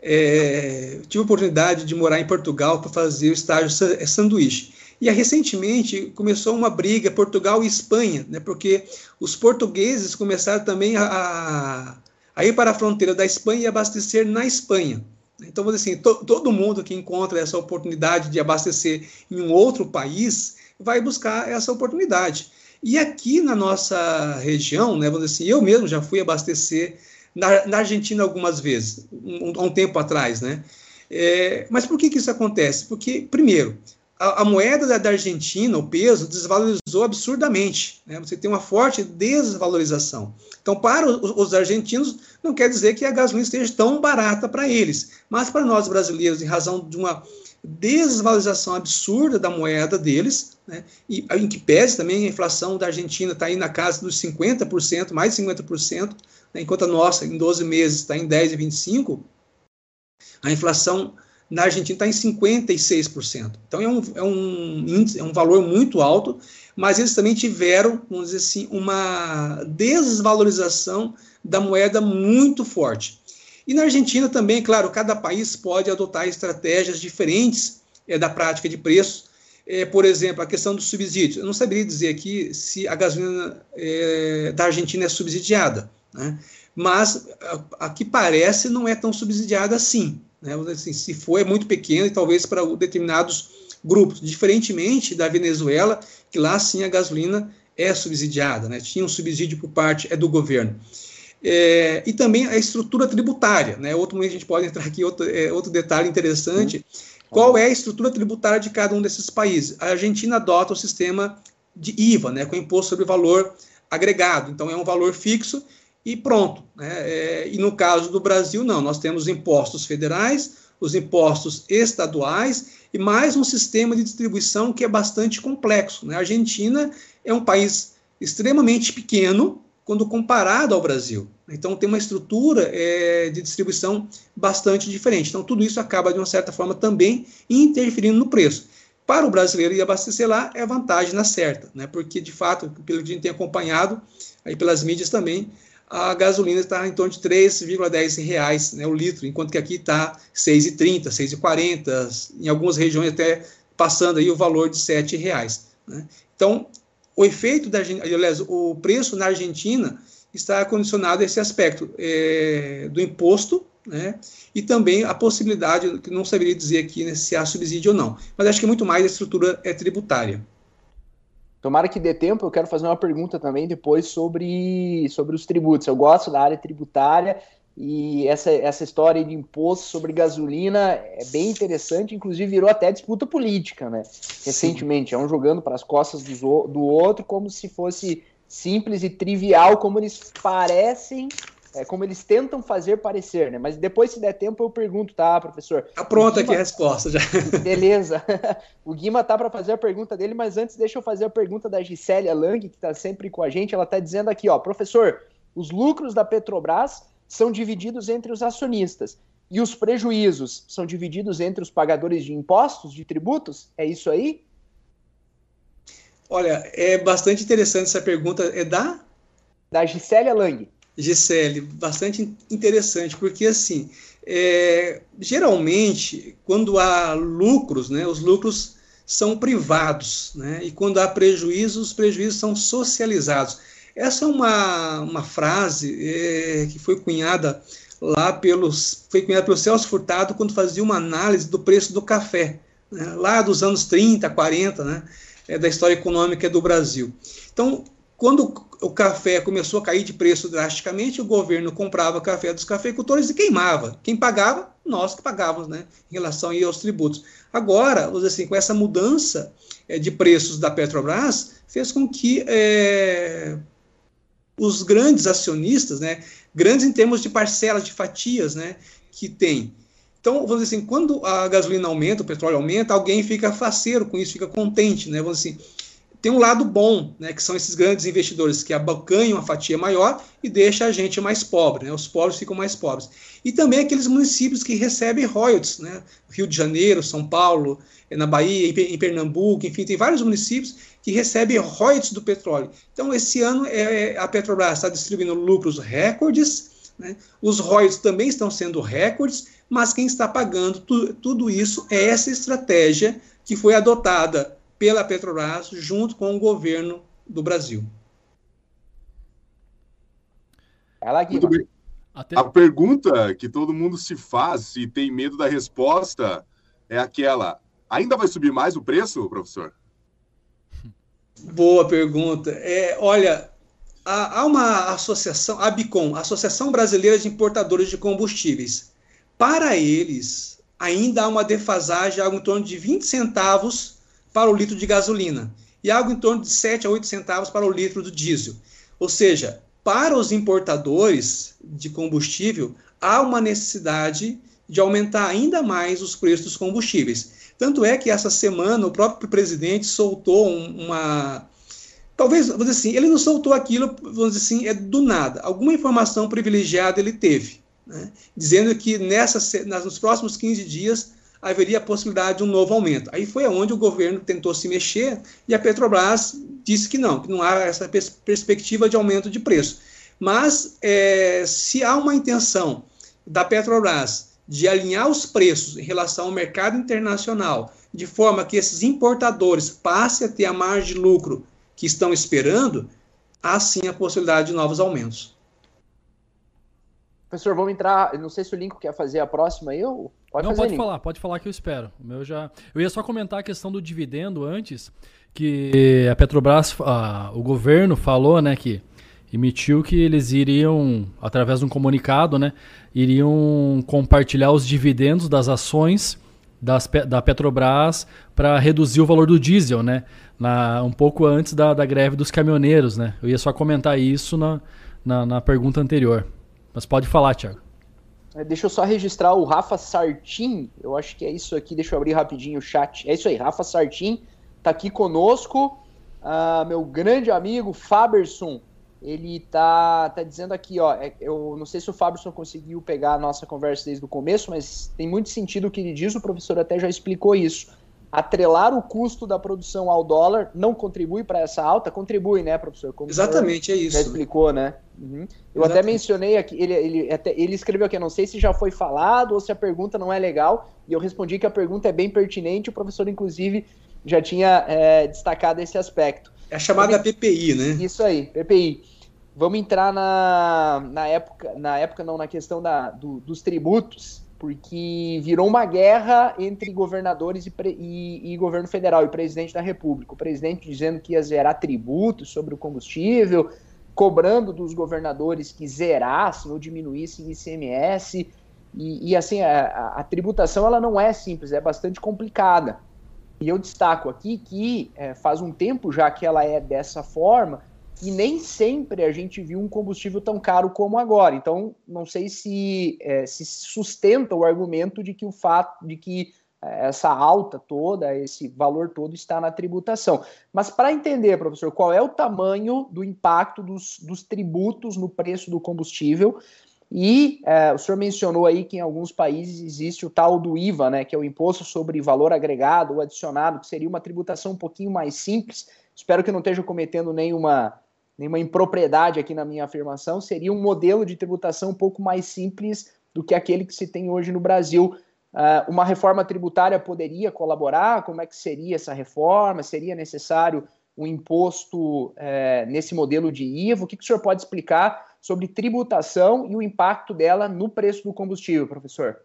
é, tive a oportunidade de morar em Portugal para fazer o estágio é, sanduíche. E recentemente começou uma briga Portugal e Espanha, né, porque os portugueses começaram também a, a ir para a fronteira da Espanha e abastecer na Espanha. Então, assim, to, todo mundo que encontra essa oportunidade de abastecer em um outro país vai buscar essa oportunidade. E aqui na nossa região, né, vamos dizer assim, eu mesmo já fui abastecer na, na Argentina algumas vezes, um, um tempo atrás, né? É, mas por que, que isso acontece? Porque, primeiro, a, a moeda da, da, Argentina, o peso, desvalorizou absurdamente. Né? Você tem uma forte desvalorização. Então, para os, os, argentinos, não quer dizer que a gasolina esteja tão barata para eles, mas para nós brasileiros, em razão de uma desvalorização absurda da moeda deles, né? e em que pese também a inflação da Argentina está aí na casa dos 50%, mais de 50%, né? enquanto a nossa, em 12 meses, está em 10,25%, a inflação na Argentina está em 56%. Então é um, é, um índice, é um valor muito alto, mas eles também tiveram, vamos dizer assim, uma desvalorização da moeda muito forte. E na Argentina também, claro, cada país pode adotar estratégias diferentes é, da prática de preços. É, por exemplo, a questão do subsídio. Eu não saberia dizer aqui se a gasolina é, da Argentina é subsidiada, né? mas a, a que parece não é tão subsidiada assim. Né? Assim, se for, é muito pequeno e talvez para determinados grupos, diferentemente da Venezuela, que lá sim a gasolina é subsidiada, né? tinha um subsídio por parte é do governo. É, e também a estrutura tributária, né? Outro momento a gente pode entrar aqui, outro, é, outro detalhe interessante. Uhum. Qual é a estrutura tributária de cada um desses países? A Argentina adota o sistema de IVA, né, com imposto sobre valor agregado. Então é um valor fixo e pronto. Né? É, e no caso do Brasil, não, nós temos impostos federais, os impostos estaduais e mais um sistema de distribuição que é bastante complexo. Né? A Argentina é um país extremamente pequeno quando comparado ao Brasil. Então, tem uma estrutura é, de distribuição bastante diferente. Então, tudo isso acaba, de uma certa forma, também interferindo no preço. Para o brasileiro ir abastecer lá, é vantagem na certa, né? porque, de fato, pelo que a gente tem acompanhado, aí pelas mídias também, a gasolina está em torno de 3,10 reais né, o litro, enquanto que aqui está 6,30, 6,40, em algumas regiões até passando aí o valor de 7 reais. Né? Então, o efeito da aliás, o preço na Argentina está condicionado a esse aspecto é, do imposto, né? E também a possibilidade, que não saberia dizer aqui né, se há subsídio ou não, mas acho que muito mais a estrutura é tributária. Tomara que dê tempo, eu quero fazer uma pergunta também depois sobre, sobre os tributos. Eu gosto da área tributária e essa, essa história de imposto sobre gasolina é bem interessante, inclusive virou até disputa política, né? Recentemente, é um jogando para as costas do, do outro como se fosse simples e trivial, como eles parecem é, como eles tentam fazer parecer, né? Mas depois, se der tempo, eu pergunto, tá, professor? Tá pronta Guima... aqui a resposta já. [laughs] Beleza. [laughs] o Guima tá para fazer a pergunta dele, mas antes deixa eu fazer a pergunta da Gisélia Lang, que tá sempre com a gente. Ela tá dizendo aqui, ó, professor, os lucros da Petrobras são divididos entre os acionistas e os prejuízos são divididos entre os pagadores de impostos, de tributos? É isso aí? Olha, é bastante interessante essa pergunta. É da? Da Gisélia Lang. Gisele, bastante interessante, porque assim, é, geralmente, quando há lucros, né, os lucros são privados, né, e quando há prejuízos, os prejuízos são socializados. Essa é uma, uma frase é, que foi cunhada lá pelos, foi cunhada pelo Celso Furtado quando fazia uma análise do preço do café, né, lá dos anos 30, 40, né, é, da história econômica do Brasil. Então, quando o café começou a cair de preço drasticamente, o governo comprava café dos cafeicultores e queimava. Quem pagava? Nós que pagávamos, né, em relação aos tributos. Agora, assim, com essa mudança é, de preços da Petrobras, fez com que é, os grandes acionistas, né, grandes em termos de parcelas, de fatias, né, que tem. Então, vamos dizer assim, quando a gasolina aumenta, o petróleo aumenta, alguém fica faceiro com isso, fica contente, né, vamos dizer assim, tem um lado bom, né, que são esses grandes investidores que abocanham a fatia maior e deixa a gente mais pobre, né, os pobres ficam mais pobres. E também aqueles municípios que recebem royalties, né, Rio de Janeiro, São Paulo, eh, na Bahia, em Pernambuco, enfim, tem vários municípios que recebem royalties do petróleo. Então, esse ano é, a Petrobras está distribuindo lucros recordes, né, os royalties também estão sendo recordes, mas quem está pagando tu, tudo isso é essa estratégia que foi adotada pela Petrobras junto com o governo do Brasil. Muito bem. Até... A pergunta que todo mundo se faz e tem medo da resposta é aquela: ainda vai subir mais o preço, professor? Boa pergunta. É, olha, há, há uma associação, a ABICOM, Associação Brasileira de Importadores de Combustíveis. Para eles, ainda há uma defasagem algo em torno de 20 centavos para o litro de gasolina e algo em torno de 7 a 8 centavos para o litro do diesel. Ou seja, para os importadores de combustível, há uma necessidade de aumentar ainda mais os preços dos combustíveis. Tanto é que essa semana o próprio presidente soltou uma. Talvez, vamos dizer assim, ele não soltou aquilo, vamos dizer assim, é do nada. Alguma informação privilegiada ele teve, né? dizendo que nessa, nos próximos 15 dias haveria a possibilidade de um novo aumento. Aí foi onde o governo tentou se mexer e a Petrobras disse que não, que não há essa pers perspectiva de aumento de preço. Mas é, se há uma intenção da Petrobras de alinhar os preços em relação ao mercado internacional, de forma que esses importadores passem a ter a margem de lucro que estão esperando, há sim a possibilidade de novos aumentos. Professor, vamos entrar. Não sei se o Lincoln quer fazer a próxima aí ou. Pode não, pode falar, pode falar que eu espero. O meu já. Eu ia só comentar a questão do dividendo antes, que a Petrobras, a, o governo falou, né, que emitiu que eles iriam, através de um comunicado, né, iriam compartilhar os dividendos das ações das, da Petrobras para reduzir o valor do diesel, né, na, um pouco antes da, da greve dos caminhoneiros, né. Eu ia só comentar isso na, na, na pergunta anterior. Mas pode falar, Thiago. É, deixa eu só registrar o Rafa Sartin. Eu acho que é isso aqui. Deixa eu abrir rapidinho o chat. É isso aí, Rafa Sartin tá aqui conosco. Uh, meu grande amigo Faberson, ele tá, tá dizendo aqui, ó. É, eu não sei se o Faberson conseguiu pegar a nossa conversa desde o começo, mas tem muito sentido o que ele diz. O professor até já explicou isso atrelar o custo da produção ao dólar não contribui para essa alta? Contribui, né, professor? Como Exatamente, é isso. Já explicou, né? Uhum. Eu Exatamente. até mencionei aqui, ele, ele, até, ele escreveu aqui, não sei se já foi falado ou se a pergunta não é legal, e eu respondi que a pergunta é bem pertinente, o professor, inclusive, já tinha é, destacado esse aspecto. É a chamada Vamos... PPI, né? Isso aí, PPI. Vamos entrar na, na época, na época não, na questão da, do, dos tributos porque virou uma guerra entre governadores e, e, e, governo federal e presidente da República. O presidente dizendo que ia zerar tributos sobre o combustível, cobrando dos governadores que zerassem ou diminuíssem ICMS. E, e assim, a, a, tributação ela não é simples, é bastante complicada. E eu destaco aqui que é, faz um tempo já que ela é dessa forma, e nem sempre a gente viu um combustível tão caro como agora. Então, não sei se é, se sustenta o argumento de que o fato de que é, essa alta toda, esse valor todo está na tributação. Mas para entender, professor, qual é o tamanho do impacto dos, dos tributos no preço do combustível? E é, o senhor mencionou aí que em alguns países existe o tal do IVA, né, que é o imposto sobre valor agregado ou adicionado, que seria uma tributação um pouquinho mais simples. Espero que não esteja cometendo nenhuma nenhuma impropriedade aqui na minha afirmação, seria um modelo de tributação um pouco mais simples do que aquele que se tem hoje no Brasil. Uh, uma reforma tributária poderia colaborar? Como é que seria essa reforma? Seria necessário um imposto uh, nesse modelo de IVA? O que, que o senhor pode explicar sobre tributação e o impacto dela no preço do combustível, professor?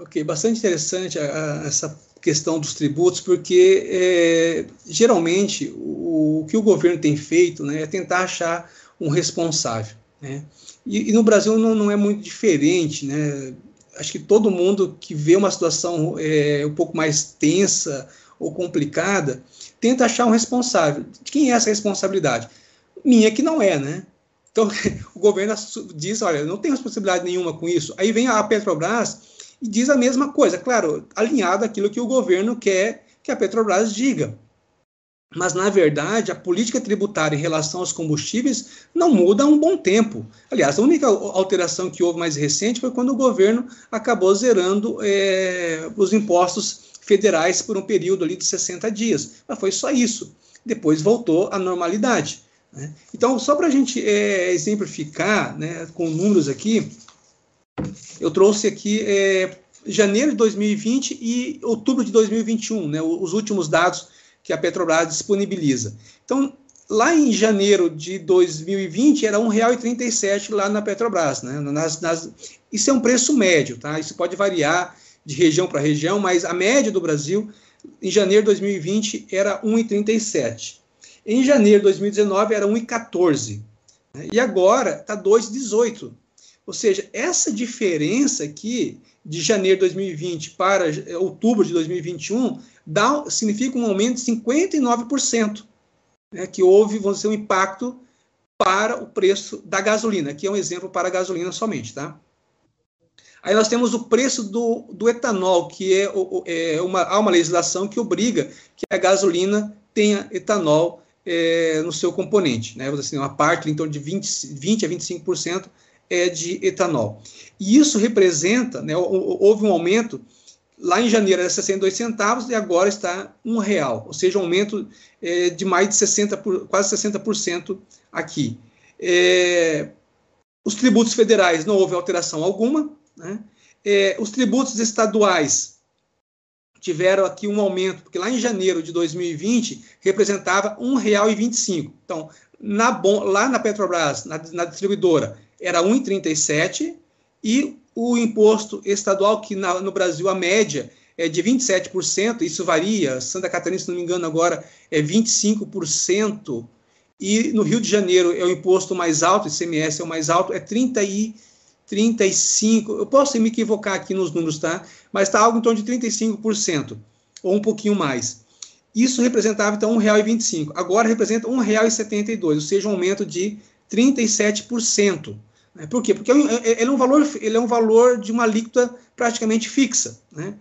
Ok, bastante interessante a, a, essa questão dos tributos, porque é, geralmente o, o, que o governo tem feito né, é tentar achar um responsável. Né? E, e, no Brasil não, não, é muito diferente. Né? Acho que todo mundo que vê uma situação é, um pouco mais tensa ou complicada tenta achar um responsável. De quem é essa responsabilidade? Minha que não é, né? Então, [laughs] o governo diz, olha, não tem responsabilidade nenhuma com isso. Aí vem a Petrobras e diz a mesma coisa, claro, alinhado àquilo que o governo quer que a Petrobras diga. mas, na verdade, a política tributária em relação aos combustíveis não muda há um bom tempo. Aliás, a única alteração que houve mais recente foi quando o governo acabou zerando é, os impostos federais por um período ali de 60 dias. Mas foi só isso. Depois voltou à normalidade. Né? Então, só para a gente é, exemplificar né, com números aqui, eu trouxe aqui é, janeiro de 2020 e outubro de 2021, né, os últimos dados que a Petrobras disponibiliza. Então, lá em janeiro de 2020 era R$ 1,37 lá na Petrobras. Né? Nas, nas, isso é um preço médio, tá? Isso pode variar de região para região, mas a média do Brasil em janeiro de 2020 era R$ 1,37. Em janeiro de 2019 era 1,14. Né? E agora está 2,18. Ou seja, essa diferença aqui de janeiro de 2020 para outubro de 2021 dá, significa um aumento de 59%, né, que houve, vamos dizer, um impacto para o preço da gasolina. Aqui é um exemplo para a gasolina somente, tá? Aí nós temos o preço do, do etanol, que é, é uma, há uma legislação que obriga que a gasolina tenha etanol é, no seu componente, né? Assim, uma parte em torno de 20, 20 a 25% é de etanol. E isso representa, né, houve um aumento Lá em janeiro era 62 centavos e agora está um real, ou seja, um aumento é, de mais de 60, por, quase 60% aqui. É, os tributos federais não houve alteração alguma. Né? É, os tributos estaduais tiveram aqui um aumento, porque lá em janeiro de 2020 representava R$ 1,25. Então, na, lá na Petrobras, na, na distribuidora, era R$ 1,37 e o imposto estadual, que na, no Brasil a média é de 27%, isso varia, Santa Catarina, se não me engano, agora é 25%, e no Rio de Janeiro é o imposto mais alto, ICMS é o mais alto, é 30 e 35%, eu posso me equivocar aqui nos números, tá? Mas está algo em torno de 35%, ou um pouquinho mais. Isso representava, então, R$ 1,25. Agora representa R$ 1,72, ou seja, um aumento de 37%. Né? Por quê? Porque é é, ele é um valor, ele é um valor de uma alíquota praticamente fixa. Né?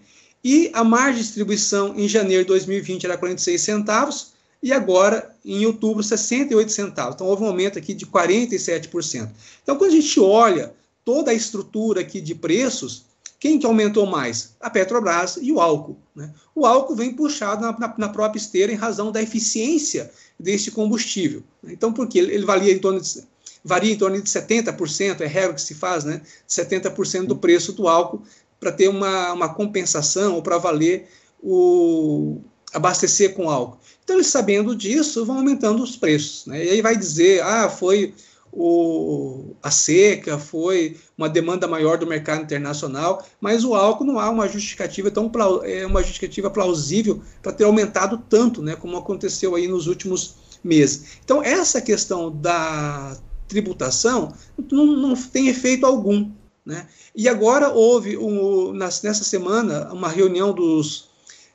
E a margem de distribuição em janeiro de 2020 era 46 centavos e agora, em outubro, 68 centavos. Então, houve um aumento aqui de 47%. Então, quando a gente olha toda a estrutura aqui de preços, quem que aumentou mais? A Petrobras e o álcool. Né? O álcool vem puxado na, na, na, própria esteira em razão da eficiência desse combustível. Então, porque ele, ele valia em torno de varia em torno de 70%, é regra que se faz, né? 70% do preço do álcool para ter uma, uma compensação ou para valer o abastecer com álcool. Então, eles sabendo disso, vão aumentando os preços. Né? E aí vai dizer, ah, foi o, a seca, foi uma demanda maior do mercado internacional, mas o álcool não há uma justificativa tão é uma justificativa plausível para ter aumentado tanto, né, como aconteceu aí nos últimos meses. Então essa questão da tributação não, não tem efeito algum. Né? E agora houve, um, nessa semana, uma reunião dos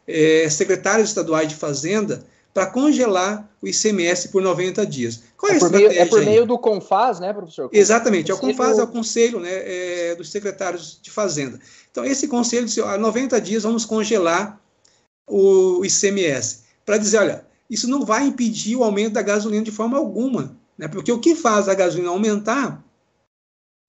é, secretários estaduais de Fazenda para congelar o ICMS por 90 dias. Qual é, é, por, meio, é por meio, do CONFAS, né, professor? Exatamente, é o CONFAS, é o conselho né, é, dos secretários de Fazenda. Então, esse conselho disse, há 90 dias vamos congelar o ICMS, para dizer, olha, isso não vai impedir o aumento da gasolina de forma alguma. Né? Porque o que faz a gasolina aumentar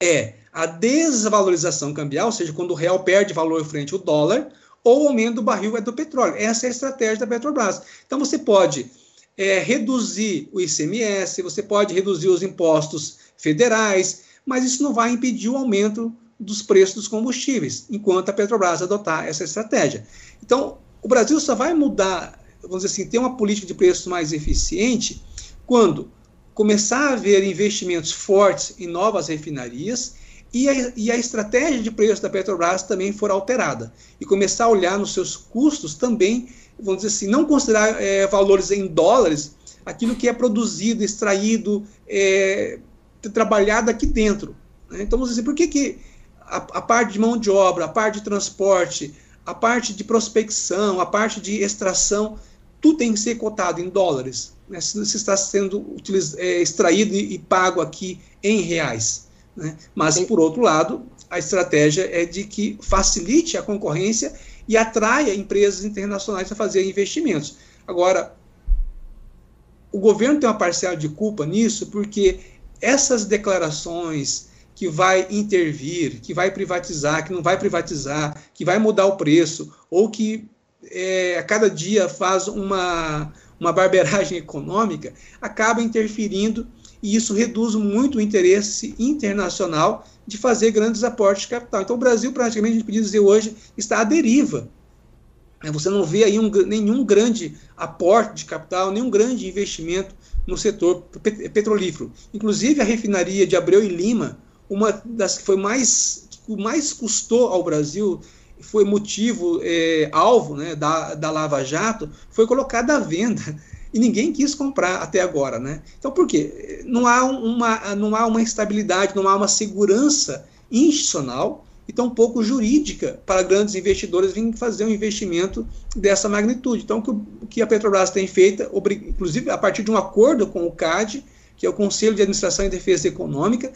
é a desvalorização cambial, ou seja, quando o real perde valor frente ao dólar, ou o aumento do barril é do petróleo. Essa é a estratégia da Petrobras. Então você pode é, reduzir o ICMS, você pode reduzir os impostos federais, mas isso não vai impedir o aumento dos preços dos combustíveis, enquanto a Petrobras adotar essa estratégia. Então, o Brasil só vai mudar, vamos dizer assim, ter uma política de preços mais eficiente quando começar a haver investimentos fortes em novas refinarias e a, e a, estratégia de preço da Petrobras também for alterada. E começar a olhar nos seus custos também, vamos dizer assim, não considerar é, valores em dólares, aquilo que é produzido, extraído, é, trabalhado aqui dentro. Né? Então, vamos dizer, por que, que a, a parte de mão de obra, a parte de transporte, a parte de prospecção, a parte de extração, tudo tem que ser cotado em dólares né, se, está sendo é, extraído e, e, pago aqui em reais. Né? Mas, por outro lado, a estratégia é de que facilite a concorrência e atraia empresas internacionais a fazer investimentos. Agora, o governo tem uma parcela de culpa nisso, porque essas declarações que vai intervir, que vai privatizar, que não vai privatizar, que vai mudar o preço, ou que é, a cada dia faz uma, uma barberagem econômica, acaba interferindo e isso reduz muito o interesse internacional de fazer grandes aportes de capital. Então, o Brasil, praticamente, a gente podia dizer hoje, está à deriva. É, você não vê aí um, nenhum grande aporte de capital, nenhum grande investimento no setor petrolífero. Inclusive, a refinaria de Abreu e Lima, uma das que foi mais, que mais custou ao Brasil, foi motivo, é, alvo né, da, da Lava Jato, foi colocada à venda e ninguém quis comprar até agora, né? Então por quê? Não há uma, não há uma estabilidade, não há uma segurança institucional e tampouco jurídica para grandes investidores virem fazer um investimento dessa magnitude. Então o que a Petrobras tem feito, inclusive a partir de um acordo com o CAD, que é o Conselho de Administração e Defesa Econômica,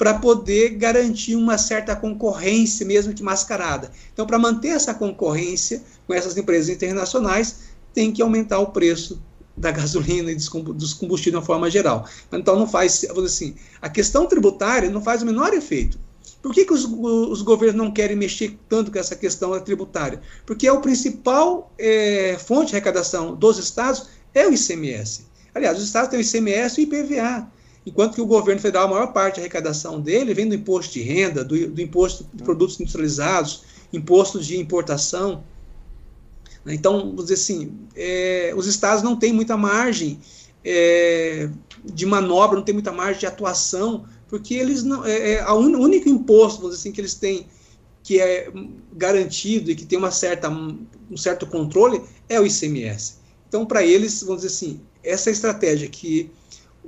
para poder garantir uma certa concorrência, mesmo que mascarada. Então, para manter essa concorrência com essas empresas internacionais, tem que aumentar o preço da [laughs] gasolina e dos combustíveis de uma forma geral. Então não faz, assim, a questão tributária não faz o menor efeito. Por que, que os, os governos não querem mexer tanto com essa questão tributária? Porque é o principal é, fonte de arrecadação dos estados é o ICMS. Aliás, os estados têm o ICMS e o IPVA, enquanto que o governo federal, a maior parte da arrecadação dele vem do imposto de renda, do, do imposto de produtos industrializados, imposto de importação. Né? Então, vamos dizer assim, é, os estados não têm muita margem é, de manobra, não tem muita margem de atuação, porque eles não. É, é un, o único imposto, vamos dizer assim, que eles têm que é garantido e que tem uma certa, um certo controle é o ICMS. Então, para eles, vamos dizer assim, essa estratégia que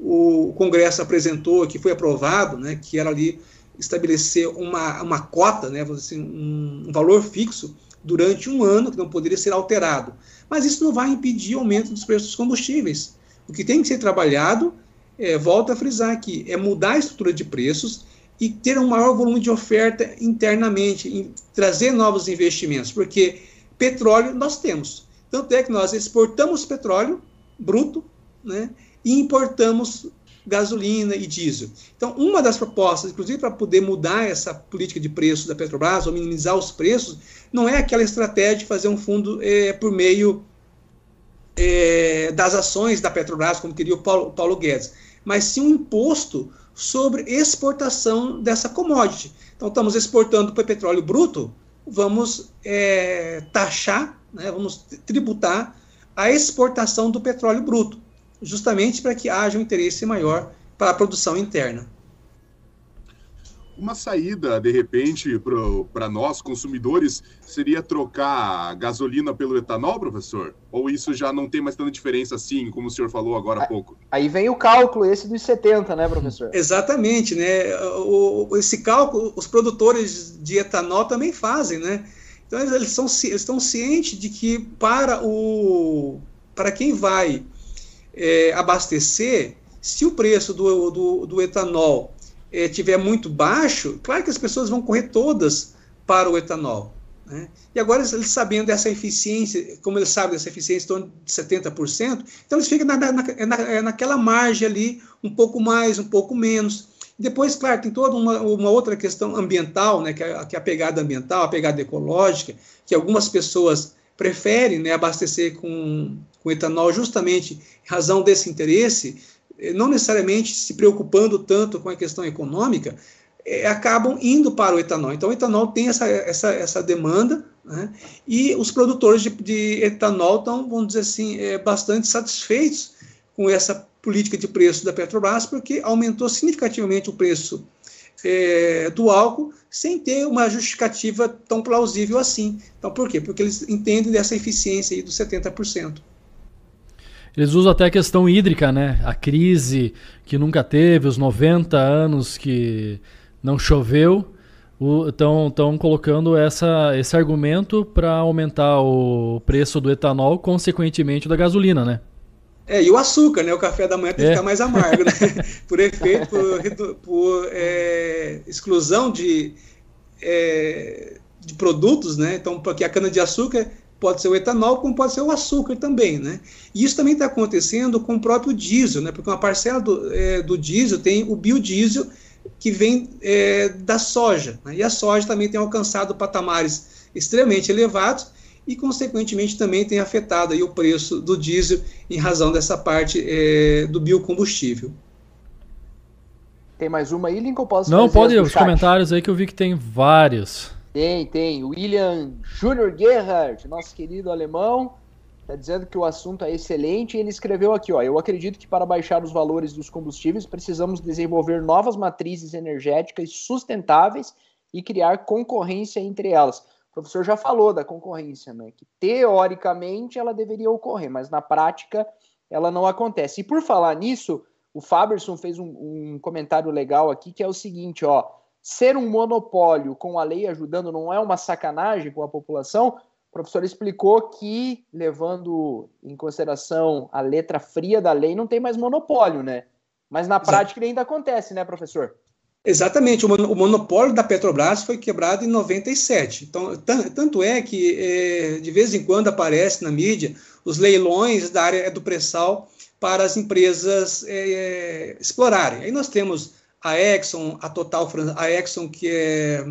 o Congresso apresentou, que foi aprovado, né, que era ali estabelecer uma, uma cota, né, assim, um, um valor fixo durante um ano, que não poderia ser alterado. Mas isso não vai impedir o aumento dos preços dos combustíveis. O que tem que ser trabalhado, é, volta a frisar aqui, é mudar a estrutura de preços e ter um maior volume de oferta internamente, trazer novos investimentos, porque petróleo nós temos. Tanto é que nós exportamos petróleo bruto né, e importamos gasolina e diesel. Então, uma das propostas, inclusive para poder mudar essa política de preços da Petrobras, ou minimizar os preços, não é aquela estratégia de fazer um fundo é, por meio é, das ações da Petrobras, como queria o Paulo, Paulo Guedes, mas sim um imposto sobre exportação dessa commodity. Então, estamos exportando para petróleo bruto, vamos é, taxar, né, vamos tributar a exportação do petróleo bruto justamente para que haja um interesse maior para a produção interna. Uma saída, de repente, para nós, consumidores, seria trocar a gasolina pelo etanol, professor? Ou isso já não tem mais tanta diferença assim, como o senhor falou agora há pouco? Aí vem o cálculo, esse dos 70, né, professor? Exatamente, né? O, esse cálculo, os produtores de etanol também fazem, né? Então, eles, são, eles estão cientes de que para, o, para quem vai é, abastecer, se o preço do, do, do etanol é, tiver muito baixo, claro que as pessoas vão correr todas para o etanol. Né? E agora, eles sabendo dessa eficiência, como eles sabem dessa eficiência de 70%, então eles ficam na, na, na, é naquela margem ali, um pouco mais, um pouco menos. Depois, claro, tem toda uma, uma outra questão ambiental, né, que, é, que é a pegada ambiental, a pegada ecológica, que algumas pessoas preferem né, abastecer com, com etanol justamente em razão desse interesse, eh, não necessariamente se preocupando tanto com a questão econômica, é, acabam indo para o etanol. Então, o etanol tem essa, essa, essa demanda, né, e os produtores de, de, etanol estão, vamos dizer assim, é, bastante satisfeitos com essa política de preço da Petrobras, porque aumentou significativamente o preço é, do álcool sem ter uma justificativa tão plausível assim. Então, por quê? Porque eles entendem dessa eficiência aí dos 70%. Eles usam até a questão hídrica, né? A crise que nunca teve, os 90 anos que não choveu, estão colocando essa, esse argumento para aumentar o preço do etanol, consequentemente da gasolina, né? É, e o açúcar, né? O café da manhã tem que é. ficar mais amargo, né? [laughs] por efeito, por, por é, exclusão de, é, de produtos, né? Então, porque a cana-de-açúcar pode ser o etanol, como pode ser o açúcar também, né? E isso também está acontecendo com o próprio diesel, né? Porque uma parcela do, é, do diesel tem o biodiesel, que vem é, da soja, né? e a soja também tem alcançado patamares extremamente elevados, e, consequentemente, também tem afetado aí o preço do diesel em razão dessa parte é, do biocombustível. Tem mais uma aí, Lincoln? Posso Não, pode os comentários aí que eu vi que tem vários. Tem, tem. William Júnior Gerhardt, nosso querido alemão, está dizendo que o assunto é excelente. E ele escreveu aqui: ó, Eu acredito que para baixar os valores dos combustíveis precisamos desenvolver novas matrizes energéticas sustentáveis e criar concorrência entre elas. O professor já falou da concorrência, né? Que teoricamente ela deveria ocorrer, mas na prática ela não acontece. E por falar nisso, o Faberson fez um, um comentário legal aqui que é o seguinte: ó ser um monopólio com a lei ajudando não é uma sacanagem com a população? O professor explicou que, levando em consideração a letra fria da lei, não tem mais monopólio, né? Mas na prática ele ainda acontece, né, professor? Exatamente, o monopólio da Petrobras foi quebrado em 97. Então, tanto é que é, de vez em quando aparece na mídia os leilões da área do pré-sal para as empresas é, explorarem. Aí nós temos a Exxon, a Total, a Exxon que é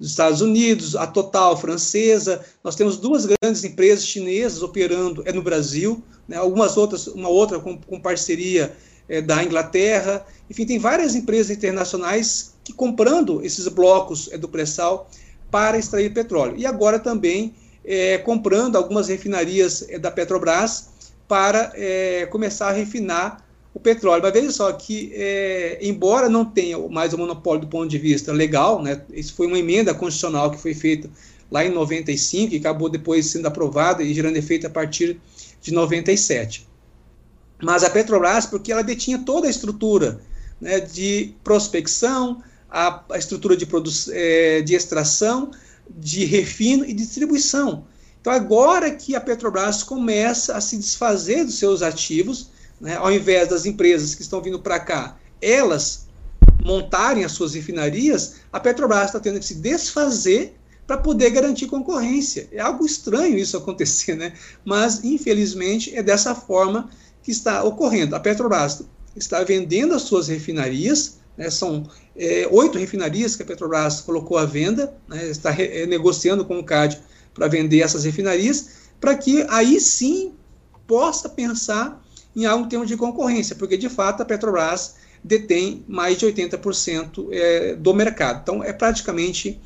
dos Estados Unidos, a Total francesa, nós temos duas grandes empresas chinesas operando é no Brasil, né, algumas outras, uma outra com, com parceria é, da Inglaterra, enfim, tem várias empresas internacionais que comprando esses blocos é, do pré-sal para extrair petróleo. E agora também é, comprando algumas refinarias da Petrobras para começar a refinar o petróleo. Mas veja só que, embora não tenha mais o monopólio do ponto de vista legal, né, isso foi uma emenda constitucional que foi feita lá em 95 e acabou depois sendo aprovada e gerando efeito a partir de 97. Mas a Petrobras, porque ela detinha toda a estrutura né, de prospecção, a, a estrutura de, é, de extração, de refino e distribuição. Então, agora que a Petrobras começa a se desfazer dos seus ativos, né, ao invés das empresas que estão vindo para cá, elas montarem as suas refinarias, a Petrobras está tendo que se desfazer para poder garantir concorrência. É algo estranho isso acontecer, né? Mas, infelizmente, é dessa forma que está ocorrendo. A Petrobras está vendendo as suas refinarias, né? são é, oito refinarias que a Petrobras colocou à venda, né? está re, é, negociando com o CAD para vender essas refinarias, para que aí sim possa pensar em algo em termos de concorrência, porque de fato a Petrobras detém mais de 80% é, do mercado. Então é praticamente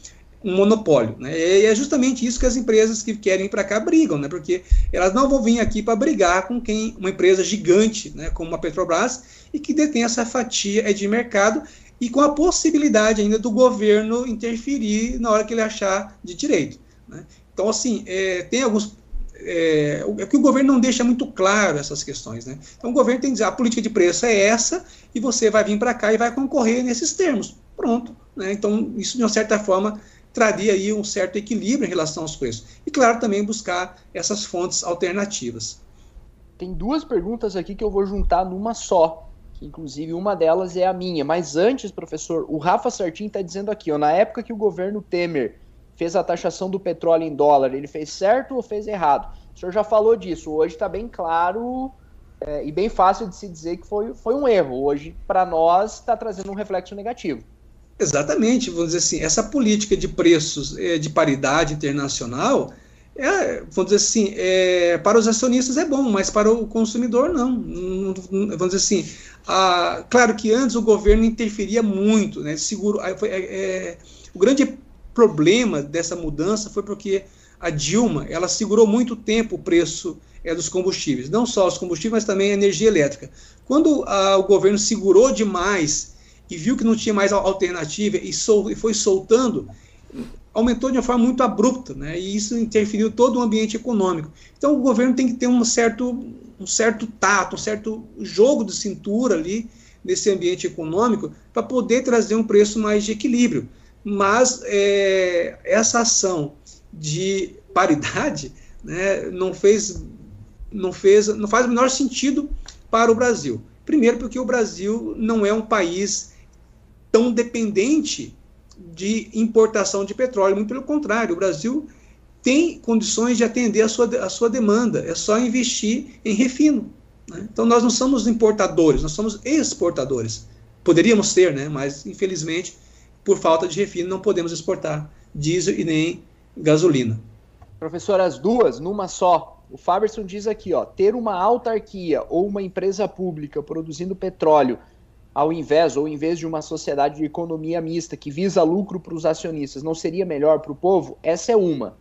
um monopólio. Né? E é justamente isso que as empresas que querem ir para cá brigam, né? porque elas não vão vir aqui para brigar com quem uma empresa gigante, né? como a Petrobras, e que detém essa fatia é, de mercado e com a possibilidade ainda do governo interferir na hora que ele achar de direito. Né? Então, assim, é, tem alguns é, é que o governo não deixa muito claro essas questões. Né? Então o governo tem que dizer, a política de preço é essa, e você vai vir para cá e vai concorrer nesses termos. Pronto. Né? Então, isso, de uma certa forma, traria aí um certo equilíbrio em relação aos preços. E, claro, também buscar essas fontes alternativas. Tem duas perguntas aqui que eu vou juntar numa só. Inclusive, uma delas é a minha. Mas antes, professor, o Rafa Sartin está dizendo aqui, ó, na época que o governo Temer fez a taxação do petróleo em dólar, ele fez certo ou fez errado? O senhor já falou disso. Hoje está bem claro é, e bem fácil de se dizer que foi, foi um erro. Hoje, para nós, está trazendo um reflexo negativo. Exatamente, vamos dizer assim, essa política de preços é, de paridade internacional, é, vamos dizer assim, é, para os acionistas é bom, mas para o consumidor não. vamos dizer assim, a, claro que antes o governo interferia muito, né, seguro, é, é, o grande problema dessa mudança foi porque a Dilma ela segurou muito tempo o preço é, dos combustíveis, não só os combustíveis, mas também a energia elétrica. Quando a, o governo segurou demais e viu que não tinha mais alternativa e, sol, e foi soltando, aumentou de uma forma muito abrupta, né? E isso interferiu todo o ambiente econômico. Então o governo tem que ter um certo, um certo tato, um certo jogo de cintura ali nesse ambiente econômico para poder trazer um preço mais de equilíbrio mas é, essa ação de paridade né, não fez não fez não faz o menor sentido para o Brasil primeiro porque o Brasil não é um país tão dependente de importação de petróleo muito pelo contrário o Brasil tem condições de atender a sua, a sua demanda, é só investir em refino. Né? Então, nós não somos importadores, nós somos exportadores. Poderíamos ser, né? mas infelizmente, por falta de refino, não podemos exportar diesel e nem gasolina. Professor, as duas, numa só. O Faberson diz aqui, ó, ter uma autarquia ou uma empresa pública produzindo petróleo ao invés ou em vez de uma sociedade de economia mista que visa lucro para os acionistas, não seria melhor para o povo? Essa é uma.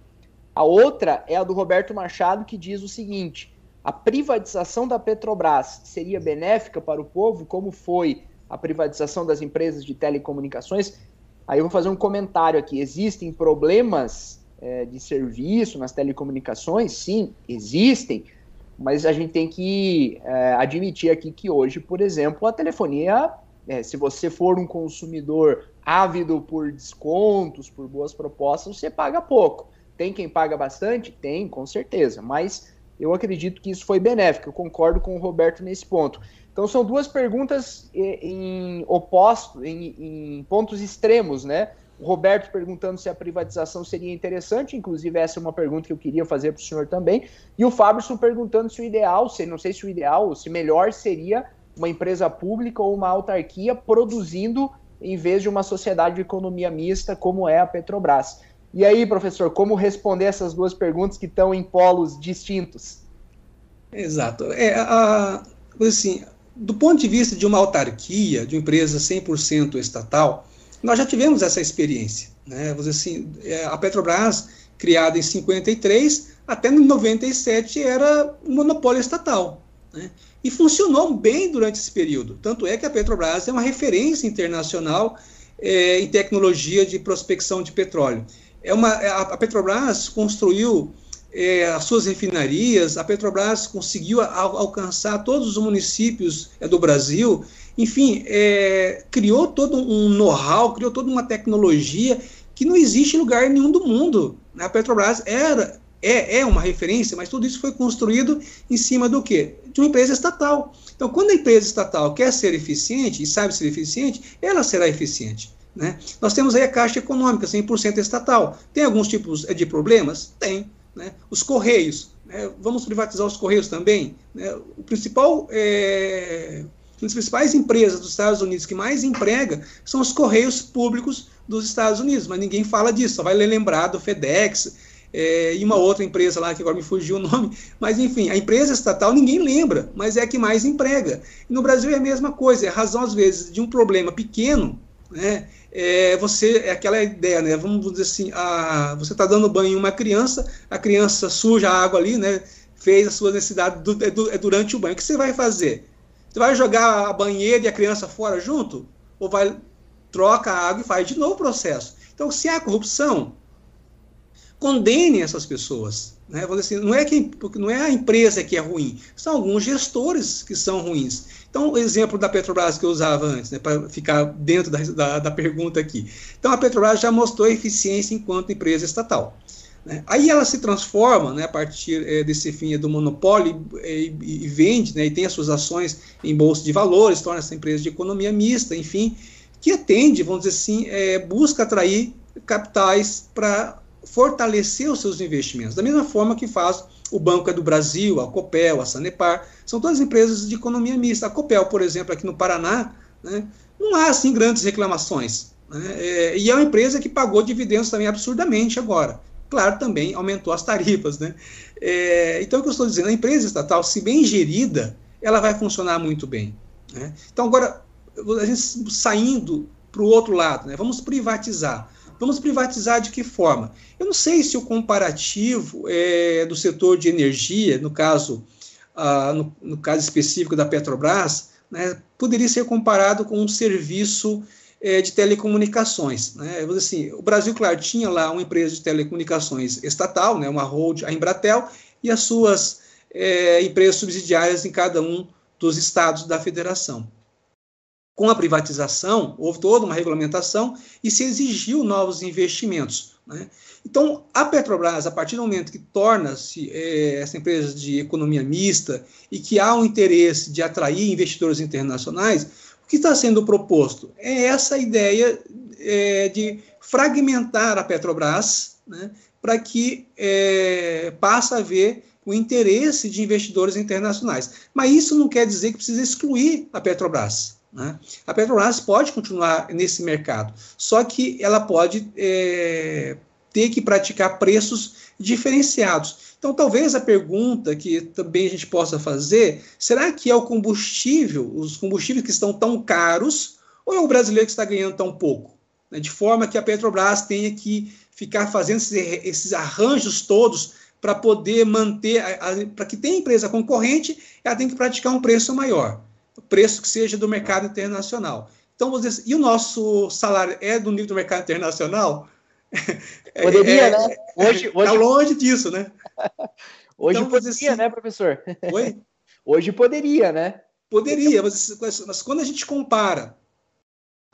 A outra é a do Roberto Machado, que diz o seguinte: a privatização da Petrobras seria benéfica para o povo, como foi a privatização das empresas de telecomunicações? Aí eu vou fazer um comentário aqui. Existem problemas é, de serviço nas telecomunicações? Sim, existem, mas a gente tem que é, admitir aqui que hoje, por exemplo, a telefonia, é, se você for um consumidor ávido por descontos, por boas propostas, você paga pouco. Tem quem paga bastante? Tem, com certeza, mas eu acredito que isso foi benéfico, eu concordo com o Roberto nesse ponto. Então são duas perguntas em oposto, em, em pontos extremos, né? O Roberto perguntando se a privatização seria interessante, inclusive essa é uma pergunta que eu queria fazer para o senhor também. E o Fábio perguntando se o ideal, se não sei se o ideal, se melhor seria uma empresa pública ou uma autarquia produzindo em vez de uma sociedade de economia mista como é a Petrobras. E aí, professor, como responder essas duas perguntas que estão em polos distintos? Exato. É, a, assim, do ponto de vista de uma autarquia, de uma empresa 100% estatal, nós já tivemos essa experiência. Né? Assim, é, a Petrobras, criada em 53, até em 97 era um monopólio estatal. Né? E funcionou bem durante esse período. Tanto é que a Petrobras é uma referência internacional é, em tecnologia de prospecção de petróleo. É uma, a Petrobras construiu é, as suas refinarias, a Petrobras conseguiu alcançar todos os municípios é, do Brasil enfim, é, criou todo um know-how, criou toda uma tecnologia que não existe em lugar nenhum do mundo. A Petrobras era, é, é uma referência, mas tudo isso foi construído em cima do quê? De uma empresa estatal. Então, quando a empresa estatal quer ser eficiente e sabe ser eficiente, ela será eficiente. Né? Nós temos aí a Caixa Econômica, 100% estatal. Tem alguns tipos de problemas? Tem. Né? Os Correios, né? vamos privatizar os Correios também? Né? O principal é, as principais empresas dos Estados Unidos que mais emprega são os correios públicos dos Estados Unidos, mas ninguém fala disso, só vai lembrar do FedEx é, e uma outra empresa lá que agora me fugiu o nome, mas enfim, a empresa estatal ninguém lembra, mas é a que mais emprega. E no Brasil é a mesma coisa, é a razão às vezes de um problema pequeno, né? É, você é aquela ideia, né? Vamos dizer assim, a, você está dando banho em uma criança, a criança suja a água ali, né? Fez a sua necessidade do, é, é durante o banho. O que você vai fazer? Você vai jogar a banheira e a criança fora junto? Ou vai troca a água e faz de novo o processo? Então, se há corrupção, condene essas pessoas. Né? Assim, não, é que, não é a empresa que é ruim, são alguns gestores que são ruins. Então, o exemplo da Petrobras que eu usava antes, né, para ficar dentro da, da, da pergunta aqui. Então, a Petrobras já mostrou eficiência enquanto empresa estatal. Né? Aí ela se transforma, né, a partir é, desse fim do monopólio, e, e, e vende, né, e tem as suas ações em bolsa de valores, torna essa empresa de economia mista, enfim, que atende, vamos dizer assim, é, busca atrair capitais para fortalecer os seus investimentos, da mesma forma que faz o Banco é do Brasil, a Copel, a Sanepar, são todas empresas de economia mista. A Copel, por exemplo, aqui no Paraná, né, não há assim grandes reclamações. Né, é, e é uma empresa que pagou dividendos também absurdamente agora claro, também aumentou as tarifas. Né? É, então, o que eu estou dizendo, a empresa estatal, se bem gerida, ela vai funcionar muito bem. Né? Então, agora, a gente saindo para o outro lado, né? vamos privatizar. Vamos privatizar de que forma? Eu não sei se o comparativo é, do setor de energia, no caso, ah, no, no, caso específico da Petrobras, né, poderia ser comparado com um serviço é, de telecomunicações. Né? Assim, o Brasil, claro, tinha lá uma empresa de telecomunicações estatal, né, uma hold, a Embratel, e as suas é, empresas subsidiárias em cada um dos estados da federação. Com a privatização, houve toda uma regulamentação e se exigiu novos investimentos. Né? Então, a Petrobras, a partir do momento que torna-se é, essa empresa de economia mista e que há um interesse de atrair investidores internacionais, o que está sendo proposto é essa ideia é, de fragmentar a Petrobras, né, para que é, passe a haver o interesse de investidores internacionais. Mas isso não quer dizer que precisa excluir a Petrobras. Né? A Petrobras pode continuar nesse mercado, só que ela pode é, ter que praticar preços diferenciados. Então, talvez a pergunta que também a gente possa fazer: será que é o combustível, os combustíveis que estão tão caros, ou é o brasileiro que está ganhando tão pouco? Né? De forma que a Petrobras tenha que ficar fazendo esses, arranjos todos para poder manter, para que tenha empresa concorrente, ela tem que praticar um preço maior, preço que seja do mercado internacional. Então, dizer, e o nosso salário é do nível do mercado internacional? [laughs] Poderia, é, né? Hoje, hoje... Tá longe disso, né? [laughs] hoje então, poderia, assim, né, professor? [laughs] Oi? Hoje poderia, né? Poderia, mas, mas, quando a gente compara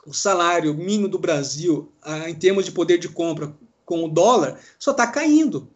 o salário mínimo do Brasil ah, em termos de poder de compra com o dólar, só está caindo.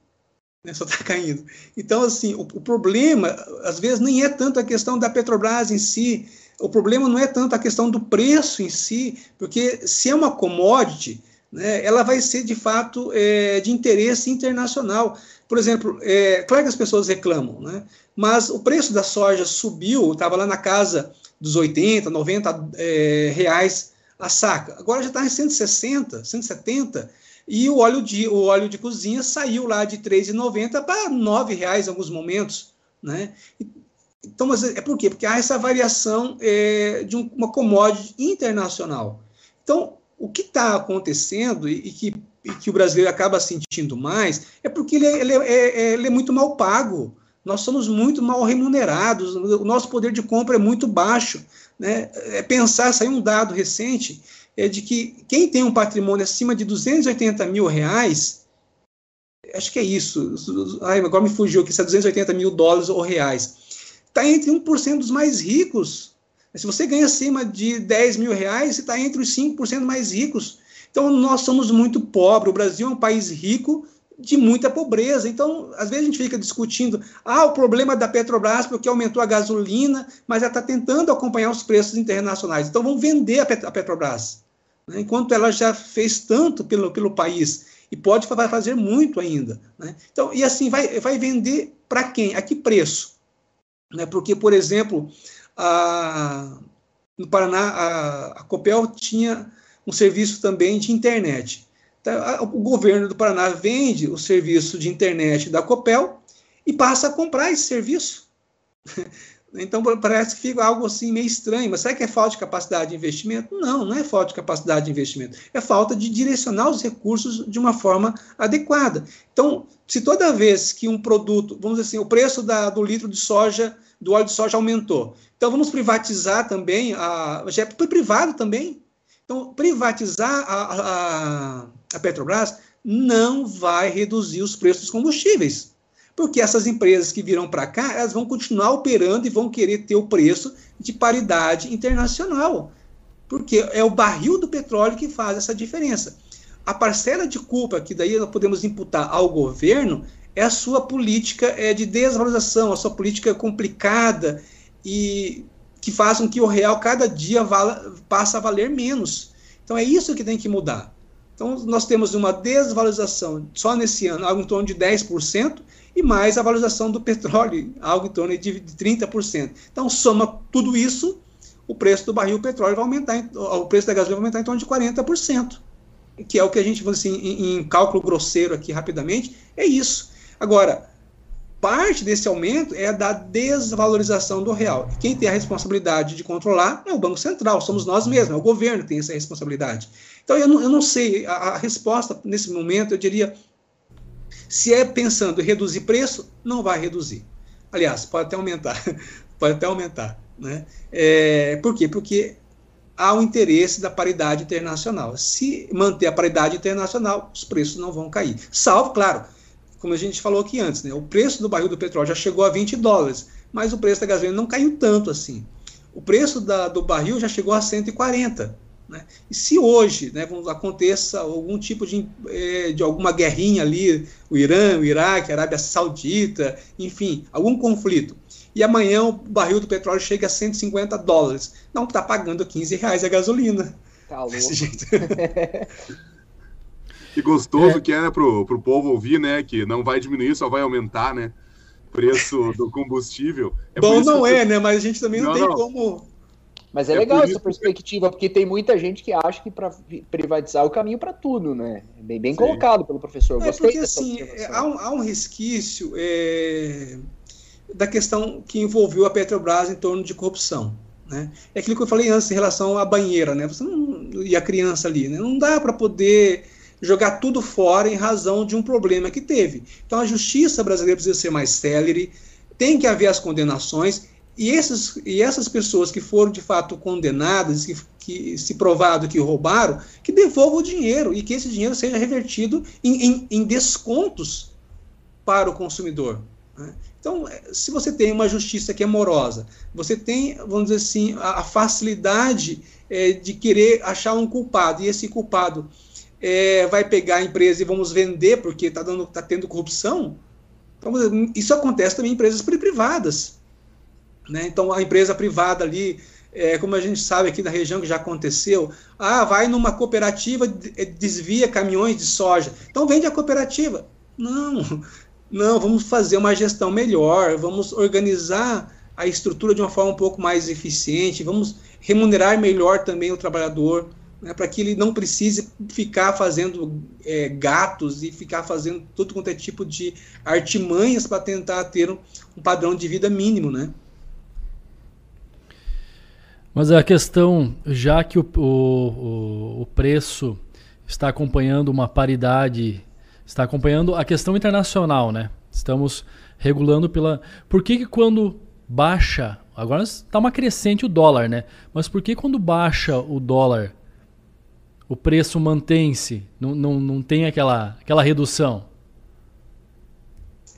Né? Só está [laughs] caindo. Então, assim, o, o problema, às vezes, nem é tanto a questão da Petrobras em si, o problema não é tanto a questão do preço em si, porque se é uma commodity, né, ela vai ser de fato é, de interesse internacional. Por exemplo, é, claro que as pessoas reclamam, né, mas o preço da soja subiu, estava lá na casa dos 80, 90 é, reais a saca. Agora já está em 160, 170, e o óleo de, o óleo de cozinha saiu lá de R$ 3,90 para R$ reais em alguns momentos. Né? Então, mas é por quê? Porque há essa variação é, de um, uma commodity internacional. Então, o que está acontecendo e, e, que, e, que, o brasileiro acaba sentindo mais é porque ele é, ele, é, é, ele é, muito mal pago. Nós somos muito mal remunerados, o nosso poder de compra é muito baixo. Né? É pensar, saiu um dado recente, é de que quem tem um patrimônio acima de 280 mil reais, acho que é isso, ai, agora me fugiu aqui, se é 280 mil dólares ou reais, está entre 1% dos mais ricos se você ganha acima de 10 mil reais, você está entre os 5% mais ricos. Então, nós somos muito pobres. O Brasil é um país rico de muita pobreza. Então, às vezes a gente fica discutindo, ah, o problema da Petrobras porque aumentou a gasolina, mas ela está tentando acompanhar os preços internacionais. Então, vamos vender a Petrobras, né? enquanto ela já fez tanto pelo, pelo país e pode fazer muito ainda. Né? Então, e assim, vai, vai vender para quem? A que preço? Né? Porque, por exemplo, a, no Paraná, a, a Copel tinha um serviço também de internet. Então, o governo do Paraná vende o serviço de internet da Copel e passa a comprar esse serviço. [laughs] Então parece que fica algo assim meio estranho, mas será que é falta de capacidade de investimento? Não, não é falta de capacidade de investimento, é falta de direcionar os recursos de uma forma adequada. Então, se toda vez que um produto, vamos dizer assim, o preço da, do litro de soja do óleo de soja aumentou. Então vamos privatizar também, a, já foi privado também. Então, privatizar a, a, a Petrobras não vai reduzir os preços dos combustíveis. Porque essas empresas que viram para cá, elas vão continuar operando e vão querer ter o preço de paridade internacional. Porque é o barril do petróleo que faz essa diferença. A parcela de culpa que daí nós podemos imputar ao governo é a sua política é, de desvalorização, a sua política complicada e que faz com que o real cada dia vala, passa a valer menos. Então é isso que tem que mudar. Então nós temos uma desvalorização só nesse ano, algo em torno de 10%, e mais a valorização do petróleo, algo em torno de 30%. Então soma tudo isso, o preço do barril petróleo vai aumentar, o preço da gasolina vai aumentar em torno de 40%, que é o que a gente, assim, em, em cálculo grosseiro aqui rapidamente, é isso. Agora, parte desse aumento é da desvalorização do real. Quem tem a responsabilidade de controlar é o Banco Central, somos nós mesmos, é o governo que tem essa responsabilidade. Então, eu não, eu não sei, a, a, resposta nesse momento, eu diria, se é pensando em reduzir preço, não vai reduzir. Aliás, pode até aumentar, [laughs] pode até aumentar. Né? É, por quê? Porque há o interesse da paridade internacional. Se manter a paridade internacional, os preços não vão cair. Salvo, claro, como a gente falou aqui antes, né, o preço do barril do petróleo já chegou a 20 dólares, mas o preço da gasolina não caiu tanto assim. O preço da, do barril já chegou a 140. Né? E se hoje né, aconteça algum tipo de, eh, de alguma guerrinha ali, o Irã, o Iraque, a Arábia Saudita, enfim, algum conflito, e amanhã o barril do petróleo chega a 150 dólares, não está pagando 15 reais a gasolina. Tá louco. [laughs] Que gostoso é. que é né, pro, pro povo ouvir, né? Que não vai diminuir, só vai aumentar, né? Preço do combustível. É Bom, não é, né? Mas a gente também não, não tem não. como. Mas é, é legal essa perspectiva, porque tem muita gente que acha que para privatizar é o caminho para tudo, né? Bem, bem colocado pelo professor. É, Gostei porque assim, há um, há um resquício é, da questão que envolveu a Petrobras em torno de corrupção. Né? É aquilo que eu falei antes em relação à banheira, né? Você não, e a criança ali, né? Não dá para poder jogar tudo fora em razão de um problema que teve. Então a justiça brasileira precisa ser mais célere, tem que haver as condenações e, esses, e essas pessoas que foram de fato condenadas, que, que se provado que roubaram, que devolvam o dinheiro e que esse dinheiro seja revertido em, em, em descontos para o consumidor. Né? Então, é, se você tem uma justiça que é morosa, você tem, vamos dizer assim, a, a facilidade é, de querer achar um culpado, e esse culpado é, vai pegar a empresa e vamos vender porque está tá tendo corrupção, então, isso acontece também em empresas privadas. Né? Então, a empresa privada ali, é, como a gente sabe aqui na região que já aconteceu, ah, vai numa cooperativa, desvia caminhões de soja, então vende a cooperativa. Não, não, vamos fazer uma gestão melhor, vamos organizar a estrutura de uma forma um pouco mais eficiente, vamos remunerar melhor também o trabalhador, né, para que ele não precise ficar fazendo é, gatos e ficar fazendo todo quanto é tipo de artimanhas para tentar ter um, um, padrão de vida mínimo, né? Mas a questão, já que o, o, o preço está acompanhando uma paridade está acompanhando a questão internacional, né? Estamos regulando pela. Por que, que quando baixa. Agora está uma crescente o dólar, né? Mas por que quando baixa o dólar, o preço mantém-se? Não, não, não tem aquela, aquela redução?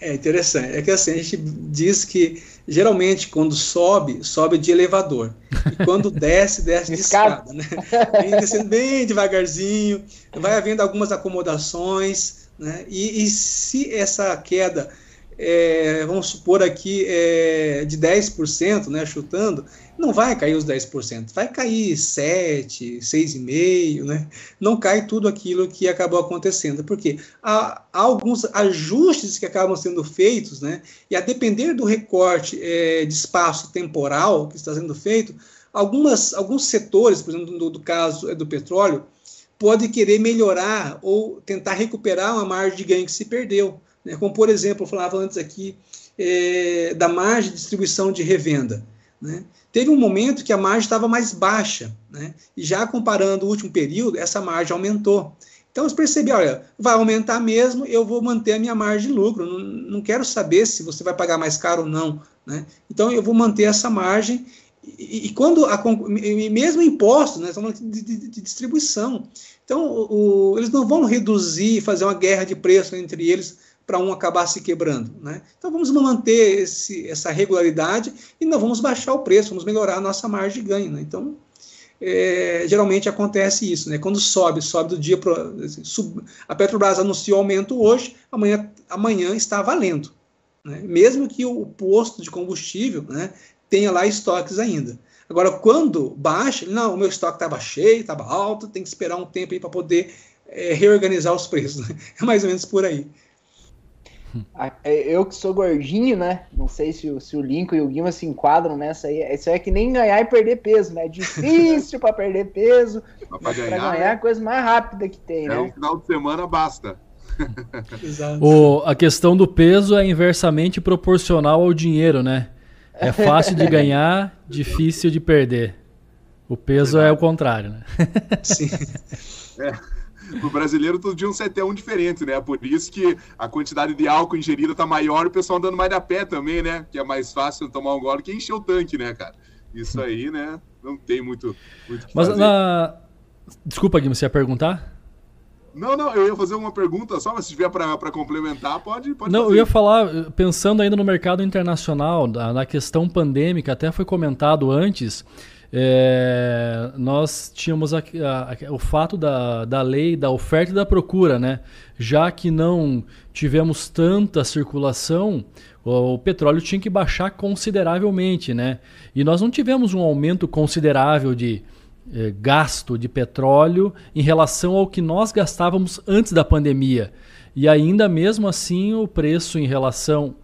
É interessante. É que assim, a gente diz que geralmente quando sobe, sobe de elevador. E quando [laughs] desce, desce de escada. Né? Vem descendo bem devagarzinho, vai havendo algumas acomodações. Né? E, e se essa queda, é, vamos supor aqui, é, de 10%, né, chutando, não vai cair os 10%, vai cair 7%, 6,5%, né? não cai tudo aquilo que acabou acontecendo, porque há, há alguns ajustes que acabam sendo feitos, né? e a depender do recorte é, de espaço temporal que está sendo feito, algumas, alguns setores, por exemplo, do, do caso é do petróleo, pode querer melhorar ou tentar recuperar uma margem de ganho que se perdeu. Né? Como, por exemplo, eu falava antes aqui é, da margem de distribuição de revenda. Né? Teve um momento que a margem estava mais baixa, né? e já comparando o último período, essa margem aumentou. Então, você percebeu, olha, vai aumentar mesmo, eu vou manter a minha margem de lucro, não, não quero saber se você vai pagar mais caro ou não. Né? Então, eu vou manter essa margem e, e, quando a, mesmo impostos, né, de, de, de distribuição. Então, o, o, eles não vão reduzir, fazer uma guerra de preço entre eles para um acabar se quebrando. Né? Então, vamos manter esse, essa regularidade e não vamos baixar o preço, vamos melhorar a nossa margem de ganho. Né? Então, é, geralmente acontece isso, né? Quando sobe, sobe do dia para. A Petrobras anunciou aumento hoje, amanhã, amanhã está valendo. Né? Mesmo que o posto de combustível né, tenha lá estoques ainda. Agora, quando baixa, não, o meu estoque estava cheio, estava alto, tem que esperar um tempo aí para poder é, reorganizar os preços. Né? [laughs] É mais ou menos por aí. É, eu que sou gordinho, né? Não sei se o, se o Lincoln e o Guima se enquadram nessa aí. Isso aí é que nem ganhar e perder peso, né? É difícil para perder peso. Para ganhar, ganhar é a coisa mais rápida que tem, é né? um final de semana basta. o, a questão do peso é inversamente proporcional ao dinheiro, né? É fácil de ganhar, [laughs] difícil de perder. O peso é o contrário, né? Sim. [laughs] É. O brasileiro todo dia um 7 1 diferente, né? Por isso que a quantidade de álcool ingerida tá maior e o pessoal andando mais a pé também, né? Que é mais fácil tomar um gole que encher o tanque, né, cara? Isso aí, né? Não tem muito. muito Mas fazer. na. Desculpa, Guilherme, você ia perguntar? Não, não, eu ia fazer uma pergunta só, mas se tiver para complementar, pode, pode Não, fazer. eu ia falar, pensando ainda no mercado internacional, na questão pandêmica, até foi comentado antes, é, nós tínhamos a, a, o fato da, da lei da oferta e da procura, né? Já que não tivemos tanta circulação, o, o petróleo tinha que baixar consideravelmente, né? E nós não tivemos um aumento considerável de eh, gasto de petróleo em relação ao que nós gastávamos antes da pandemia. E ainda mesmo assim, o preço em relação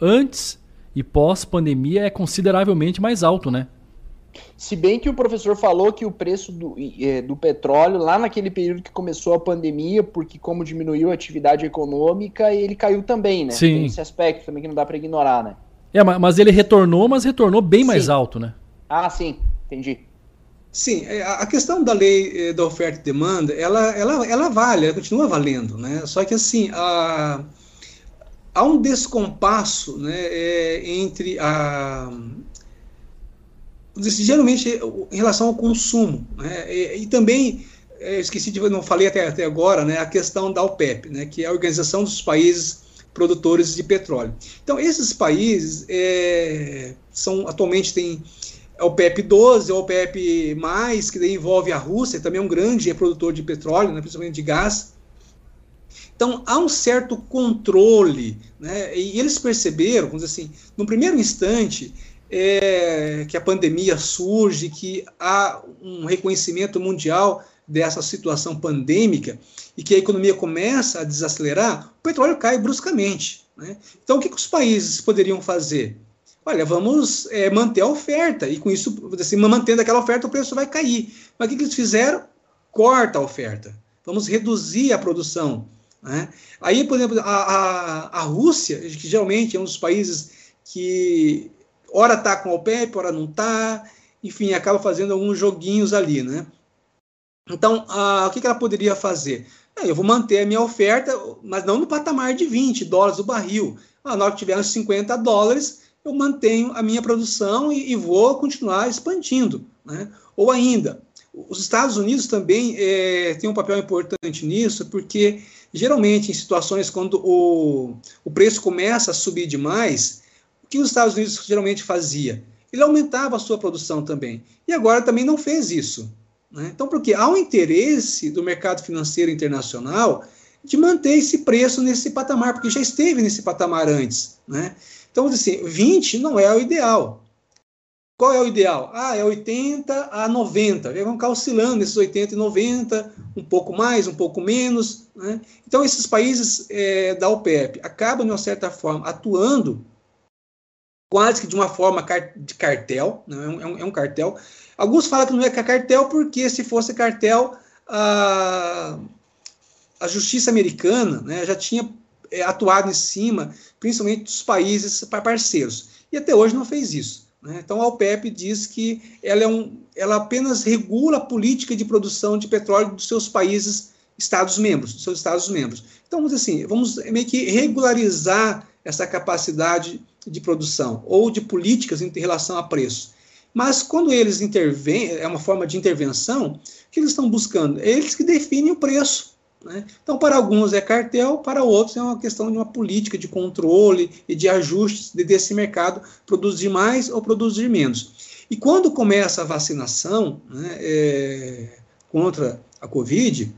antes e pós-pandemia é consideravelmente mais alto, né? Se bem que o professor falou que o preço do, é, do petróleo, lá naquele período que começou a pandemia, porque como diminuiu a atividade econômica, ele caiu também, né? Sim. Tem esse aspecto também que não dá para ignorar, né? É, mas ele retornou, mas retornou bem mais Sim. alto, né? Ah, sim, entendi. Sim, é, a questão da lei eh, da oferta e demanda, ela, ela, ela vale, ela continua valendo, né? Só que assim, a, há um descompasso né, é, entre a. Geralmente em relação ao consumo. Né, e, e também, é, esqueci de. não falei até, até agora, né, a questão da OPEP, né, que é a Organização dos Países Produtores de Petróleo. Então, esses países é, são atualmente tem a OPEP 12, a OPEP+, que daí envolve a Rússia, também é um grande produtor de petróleo, né, principalmente de gás. Então, há um certo controle, né, e eles perceberam, vamos dizer assim, no primeiro instante, é, que a pandemia surge, que há um reconhecimento mundial dessa situação pandêmica e que a economia começa a desacelerar, o petróleo cai bruscamente. Né? Então, o que, que os países poderiam fazer? Olha, vamos é, manter a oferta, e com isso, assim, mantendo aquela oferta, o preço vai cair. Mas o que, que eles fizeram? Corta a oferta. Vamos reduzir a produção. Né? Aí, por exemplo, a, a, a, Rússia, que geralmente é um dos países que ora está com a OPEP, ora não está, enfim, acaba fazendo alguns joguinhos ali. Né? Então, a, o que, que ela poderia fazer? Eu vou manter a minha oferta, mas não no patamar de 20 dólares o barril. Ah, na hora que tiver uns 50 dólares, eu mantenho a minha produção e, e vou continuar expandindo. Né? Ou ainda, os Estados Unidos também é, têm um papel importante nisso, porque geralmente em situações quando o, o preço começa a subir demais, o que os Estados Unidos geralmente fazia? Ele aumentava a sua produção também. E agora também não fez isso. Né? Então, porque há um interesse do mercado financeiro internacional de manter esse preço nesse patamar, porque já esteve nesse patamar antes. Né? Então, assim, 20 não é o ideal. Qual é o ideal? Ah, é 80 a 90. Vamos ficar oscilando nesses 80 e 90, um pouco mais, um pouco menos. Né? Então, esses países é, da OPEP acabam, de uma certa forma, atuando quase que de uma forma de cartel, né? é, um, é um cartel. Alguns falam que não é cartel porque, se fosse cartel, a, a justiça americana né, já tinha é, atuado em cima, principalmente dos países parceiros. E até hoje não fez isso. Né? Então a OPEP diz que ela, é um, ela apenas regula a política de produção de petróleo dos seus países Estados-membros, dos seus Estados-membros. Então, vamos assim, vamos meio que regularizar essa capacidade de produção ou de políticas em relação a preço. Mas quando eles intervêm, é uma forma de intervenção, o que eles estão buscando? Eles que definem o preço. Né? Então, para alguns é cartel, para outros é uma questão de uma política de controle e de ajustes desse mercado, produzir mais ou produzir menos. E quando começa a vacinação né, é, contra a Covid,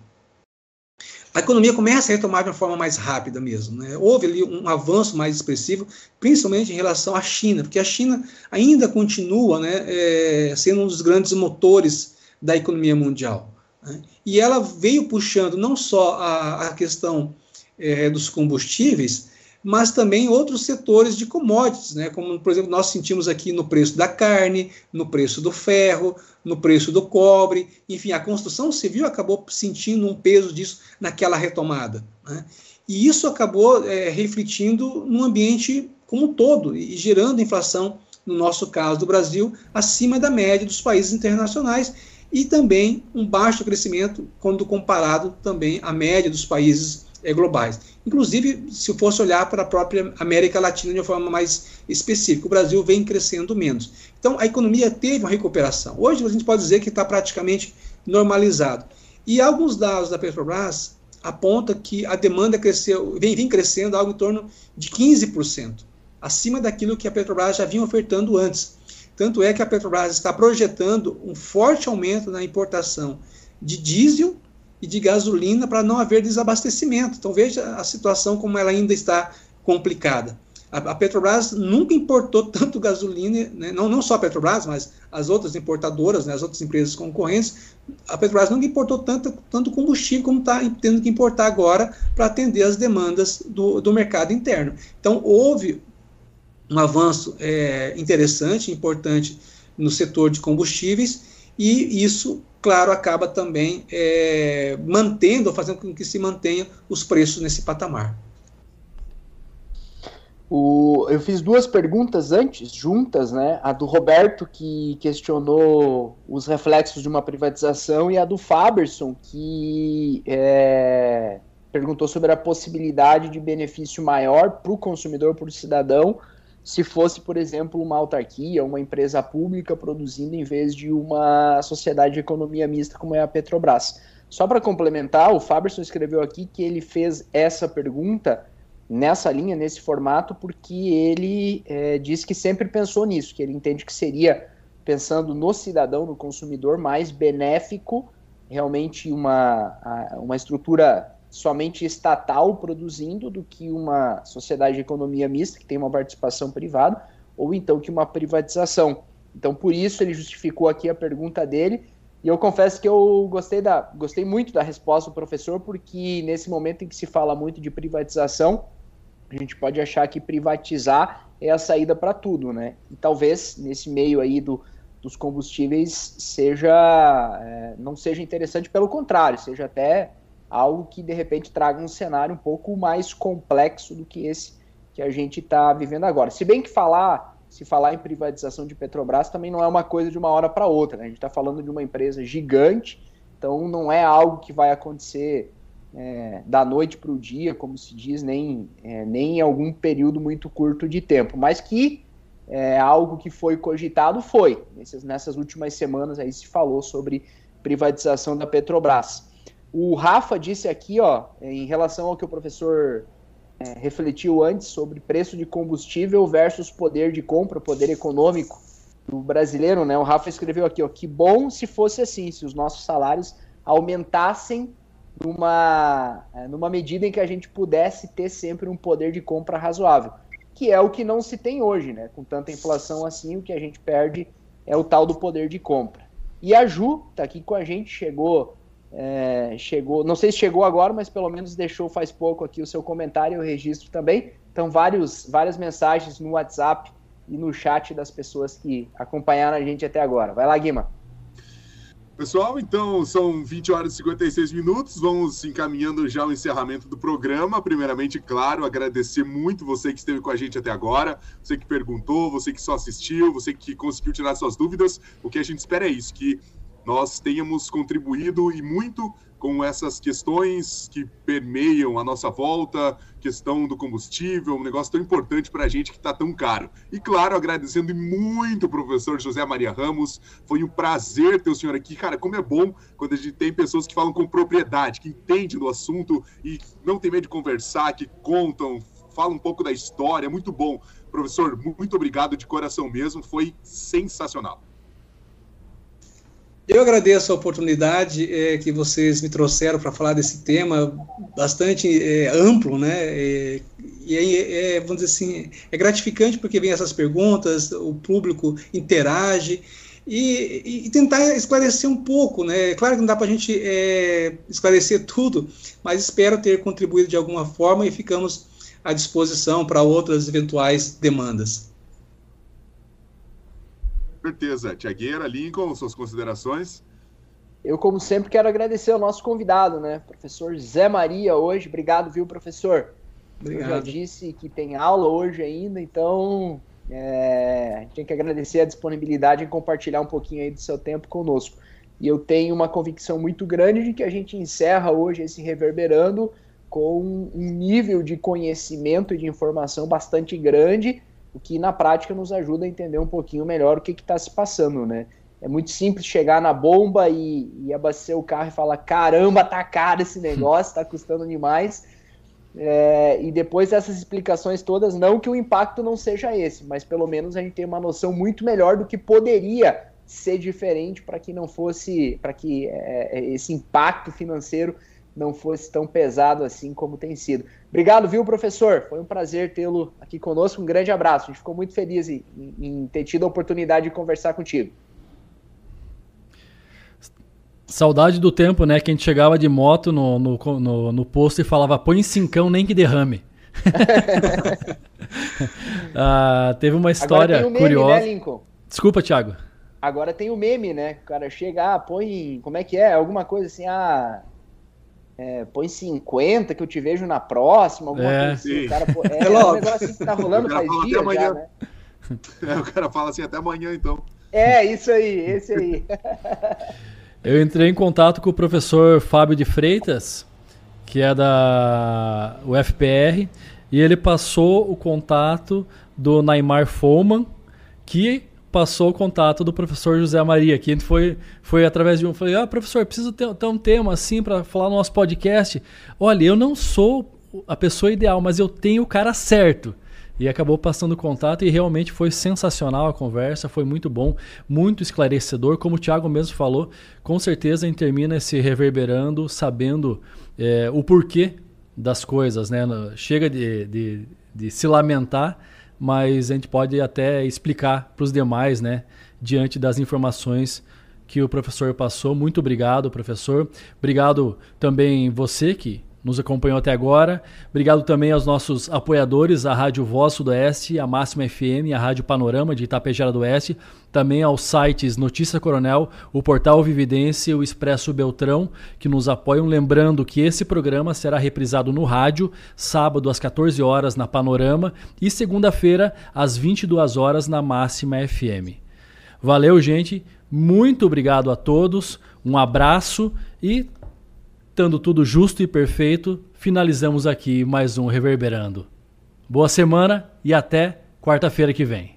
a economia começa a retomar de uma forma mais rápida mesmo. Né? Houve ali um avanço mais expressivo, principalmente em relação à China, porque a China ainda continua né, é, sendo um dos grandes motores da economia mundial. Né? E ela veio puxando não só a, a questão é, dos combustíveis, mas também outros setores de commodities, né? como, por exemplo, nós sentimos aqui no preço da carne, no preço do ferro, no preço do cobre, enfim, a construção civil acabou sentindo um peso disso naquela retomada. Né? E isso acabou é, refletindo no ambiente como um todo e gerando inflação, no nosso caso do Brasil, acima da média dos países internacionais e também um baixo crescimento quando comparado também à média dos países é, globais. Inclusive, se fosse olhar para a própria América Latina de uma forma mais específica, o Brasil vem crescendo menos. Então, a economia teve uma recuperação. Hoje, a gente pode dizer que está praticamente normalizado. E alguns dados da Petrobras apontam que a demanda cresceu, vem, vem crescendo algo em torno de 15%, acima daquilo que a Petrobras já vinha ofertando antes. Tanto é que a Petrobras está projetando um forte aumento na importação de diesel e de gasolina para não haver desabastecimento. Então veja a situação como ela ainda está complicada. A, Petrobras nunca importou [laughs] tanto gasolina, né? não, não só a Petrobras, mas as outras importadoras, né? as outras empresas concorrentes, a Petrobras nunca importou tanto, tanto combustível como está tendo que importar agora para atender as demandas do, do mercado interno. Então, houve um avanço é, interessante, importante no setor de combustíveis, e isso, claro, acaba também é, mantendo, fazendo com que se mantenha os preços nesse patamar. O, eu fiz duas perguntas antes, juntas, né? A do Roberto, que questionou os reflexos de uma privatização, e a do Faberson, que é, perguntou sobre a possibilidade de benefício maior para o consumidor, para o cidadão, se fosse, por exemplo, uma autarquia, uma empresa pública produzindo em vez de uma sociedade de economia mista como é a Petrobras. Só para complementar, o Faberson escreveu aqui que ele fez essa pergunta nessa linha, nesse formato, porque ele é, diz que sempre pensou nisso, que ele entende que seria, pensando no cidadão, no consumidor, mais benéfico realmente uma, uma estrutura somente estatal produzindo do que uma sociedade de economia mista, que tem uma participação privada, ou então que uma privatização. Então, por isso, ele justificou aqui a pergunta dele. E eu confesso que eu gostei, da, gostei muito da resposta do professor, porque nesse momento em que se fala muito de privatização, a gente pode achar que privatizar é a saída para tudo, né? E talvez nesse meio aí do, dos combustíveis seja é, não seja interessante, pelo contrário, seja até algo que de repente traga um cenário um pouco mais complexo do que esse que a gente está vivendo agora. Se bem que falar, se falar em privatização de Petrobras também não é uma coisa de uma hora para outra. Né? A gente está falando de uma empresa gigante, então não é algo que vai acontecer é, da noite para o dia, como se diz, nem, é, nem em algum período muito curto de tempo, mas que é, algo que foi cogitado foi. Nessas, nessas últimas semanas aí se falou sobre privatização da Petrobras. O Rafa disse aqui, ó, em relação ao que o professor é, refletiu antes sobre preço de combustível versus poder de compra, poder econômico do brasileiro, né? O Rafa escreveu aqui, ó, que bom se fosse assim, se os nossos salários aumentassem numa, é, numa medida em que a gente pudesse ter sempre um poder de compra razoável, que é o que não se tem hoje, né? Com tanta inflação assim, o que a gente perde é o tal do poder de compra. E a Ju tá aqui com a gente, chegou é, chegou, não sei se chegou agora, mas pelo menos deixou faz pouco aqui o seu comentário e o registro também. Então, vários, várias mensagens no WhatsApp e no chat das pessoas que acompanharam a gente até agora. Vai lá, Guima. Pessoal, então são 20 horas e 56 minutos. Vamos encaminhando já o encerramento do programa. Primeiramente, claro, agradecer muito você que esteve com a gente até agora, você que perguntou, você que só assistiu, você que conseguiu tirar suas dúvidas. O que a gente espera é isso, que nós tenhamos contribuído e muito com essas questões que permeiam a nossa volta, questão do combustível, um negócio tão importante para a gente que está tão caro. E claro, agradecendo muito o professor José Maria Ramos, foi um prazer ter o senhor aqui. Cara, como é bom quando a gente tem pessoas que falam com propriedade, que entendem do assunto e não tem medo de conversar, que contam, falam um pouco da história, muito bom. Professor, muito obrigado de coração mesmo, foi sensacional. Eu agradeço a oportunidade é, que vocês me trouxeram para falar desse tema bastante é, amplo, né? É, e é, é, vamos dizer assim, é gratificante porque vem essas perguntas, o público interage e, e tentar esclarecer um pouco, né? Claro que não dá para a gente é, esclarecer tudo, mas espero ter contribuído de alguma forma e ficamos à disposição para outras eventuais demandas certeza. Tiagueira, Lincoln, suas considerações? Eu, como sempre, quero agradecer ao nosso convidado, né? Professor Zé Maria, hoje. Obrigado, viu, professor? Obrigado. Eu já disse que tem aula hoje ainda, então é, a gente tem que agradecer a disponibilidade em compartilhar um pouquinho aí do seu tempo conosco. E eu tenho uma convicção muito grande de que a gente encerra hoje esse reverberando com um nível de conhecimento e de informação bastante grande o que na prática nos ajuda a entender um pouquinho melhor o que está se passando, né? É muito simples chegar na bomba e, e, abastecer o carro e falar: caramba, tá caro esse [laughs] negócio, tá custando demais. É, e depois dessas explicações todas, não que o impacto não seja esse, mas pelo menos a gente tem uma noção muito melhor do que poderia ser diferente para que não fosse, para que é, é, esse impacto financeiro não fosse tão pesado assim como tem sido. Obrigado, viu, professor? Foi um prazer tê-lo aqui conosco. Um grande abraço. A gente ficou muito feliz em, em ter tido a oportunidade de conversar contigo. Saudade do tempo, né? Que a gente chegava de moto no, no, no, no posto e falava, põe cincão nem que derrame. [laughs] ah, teve uma história meme, curiosa. Né, Desculpa, Thiago. Agora tem o meme, né? O cara chega, ah, põe. Como é que é? Alguma coisa assim, ah. É, põe 50 que eu te vejo na próxima, alguma é, coisa assim. O cara, pô, é, é, um negócio assim que tá rolando faz dias já, né? [laughs] É, o cara fala assim, até amanhã então. É, isso aí, esse aí. [laughs] eu entrei em contato com o professor Fábio de Freitas, que é da UFPR, e ele passou o contato do Neymar Foman, que passou o contato do professor José Maria, que foi, foi através de um. Falei, ah, professor, preciso ter, ter um tema assim para falar no nosso podcast. Olha, eu não sou a pessoa ideal, mas eu tenho o cara certo. E acabou passando contato e realmente foi sensacional a conversa, foi muito bom, muito esclarecedor. Como o Thiago mesmo falou, com certeza a gente termina se reverberando, sabendo é, o porquê das coisas. Né? Chega de, de, de se lamentar mas a gente pode até explicar para os demais, né, diante das informações que o professor passou. Muito obrigado, professor. Obrigado também você que nos acompanhou até agora. Obrigado também aos nossos apoiadores, a Rádio Voz Sudoeste, a Máxima FM, a Rádio Panorama de Itapejara do Oeste, também aos sites Notícia Coronel, o Portal Vividência e o Expresso Beltrão, que nos apoiam. Lembrando que esse programa será reprisado no rádio, sábado às 14 horas na Panorama e segunda-feira às 22 horas na Máxima FM. Valeu, gente. Muito obrigado a todos. Um abraço e Estando tudo justo e perfeito, finalizamos aqui mais um Reverberando. Boa semana e até quarta-feira que vem.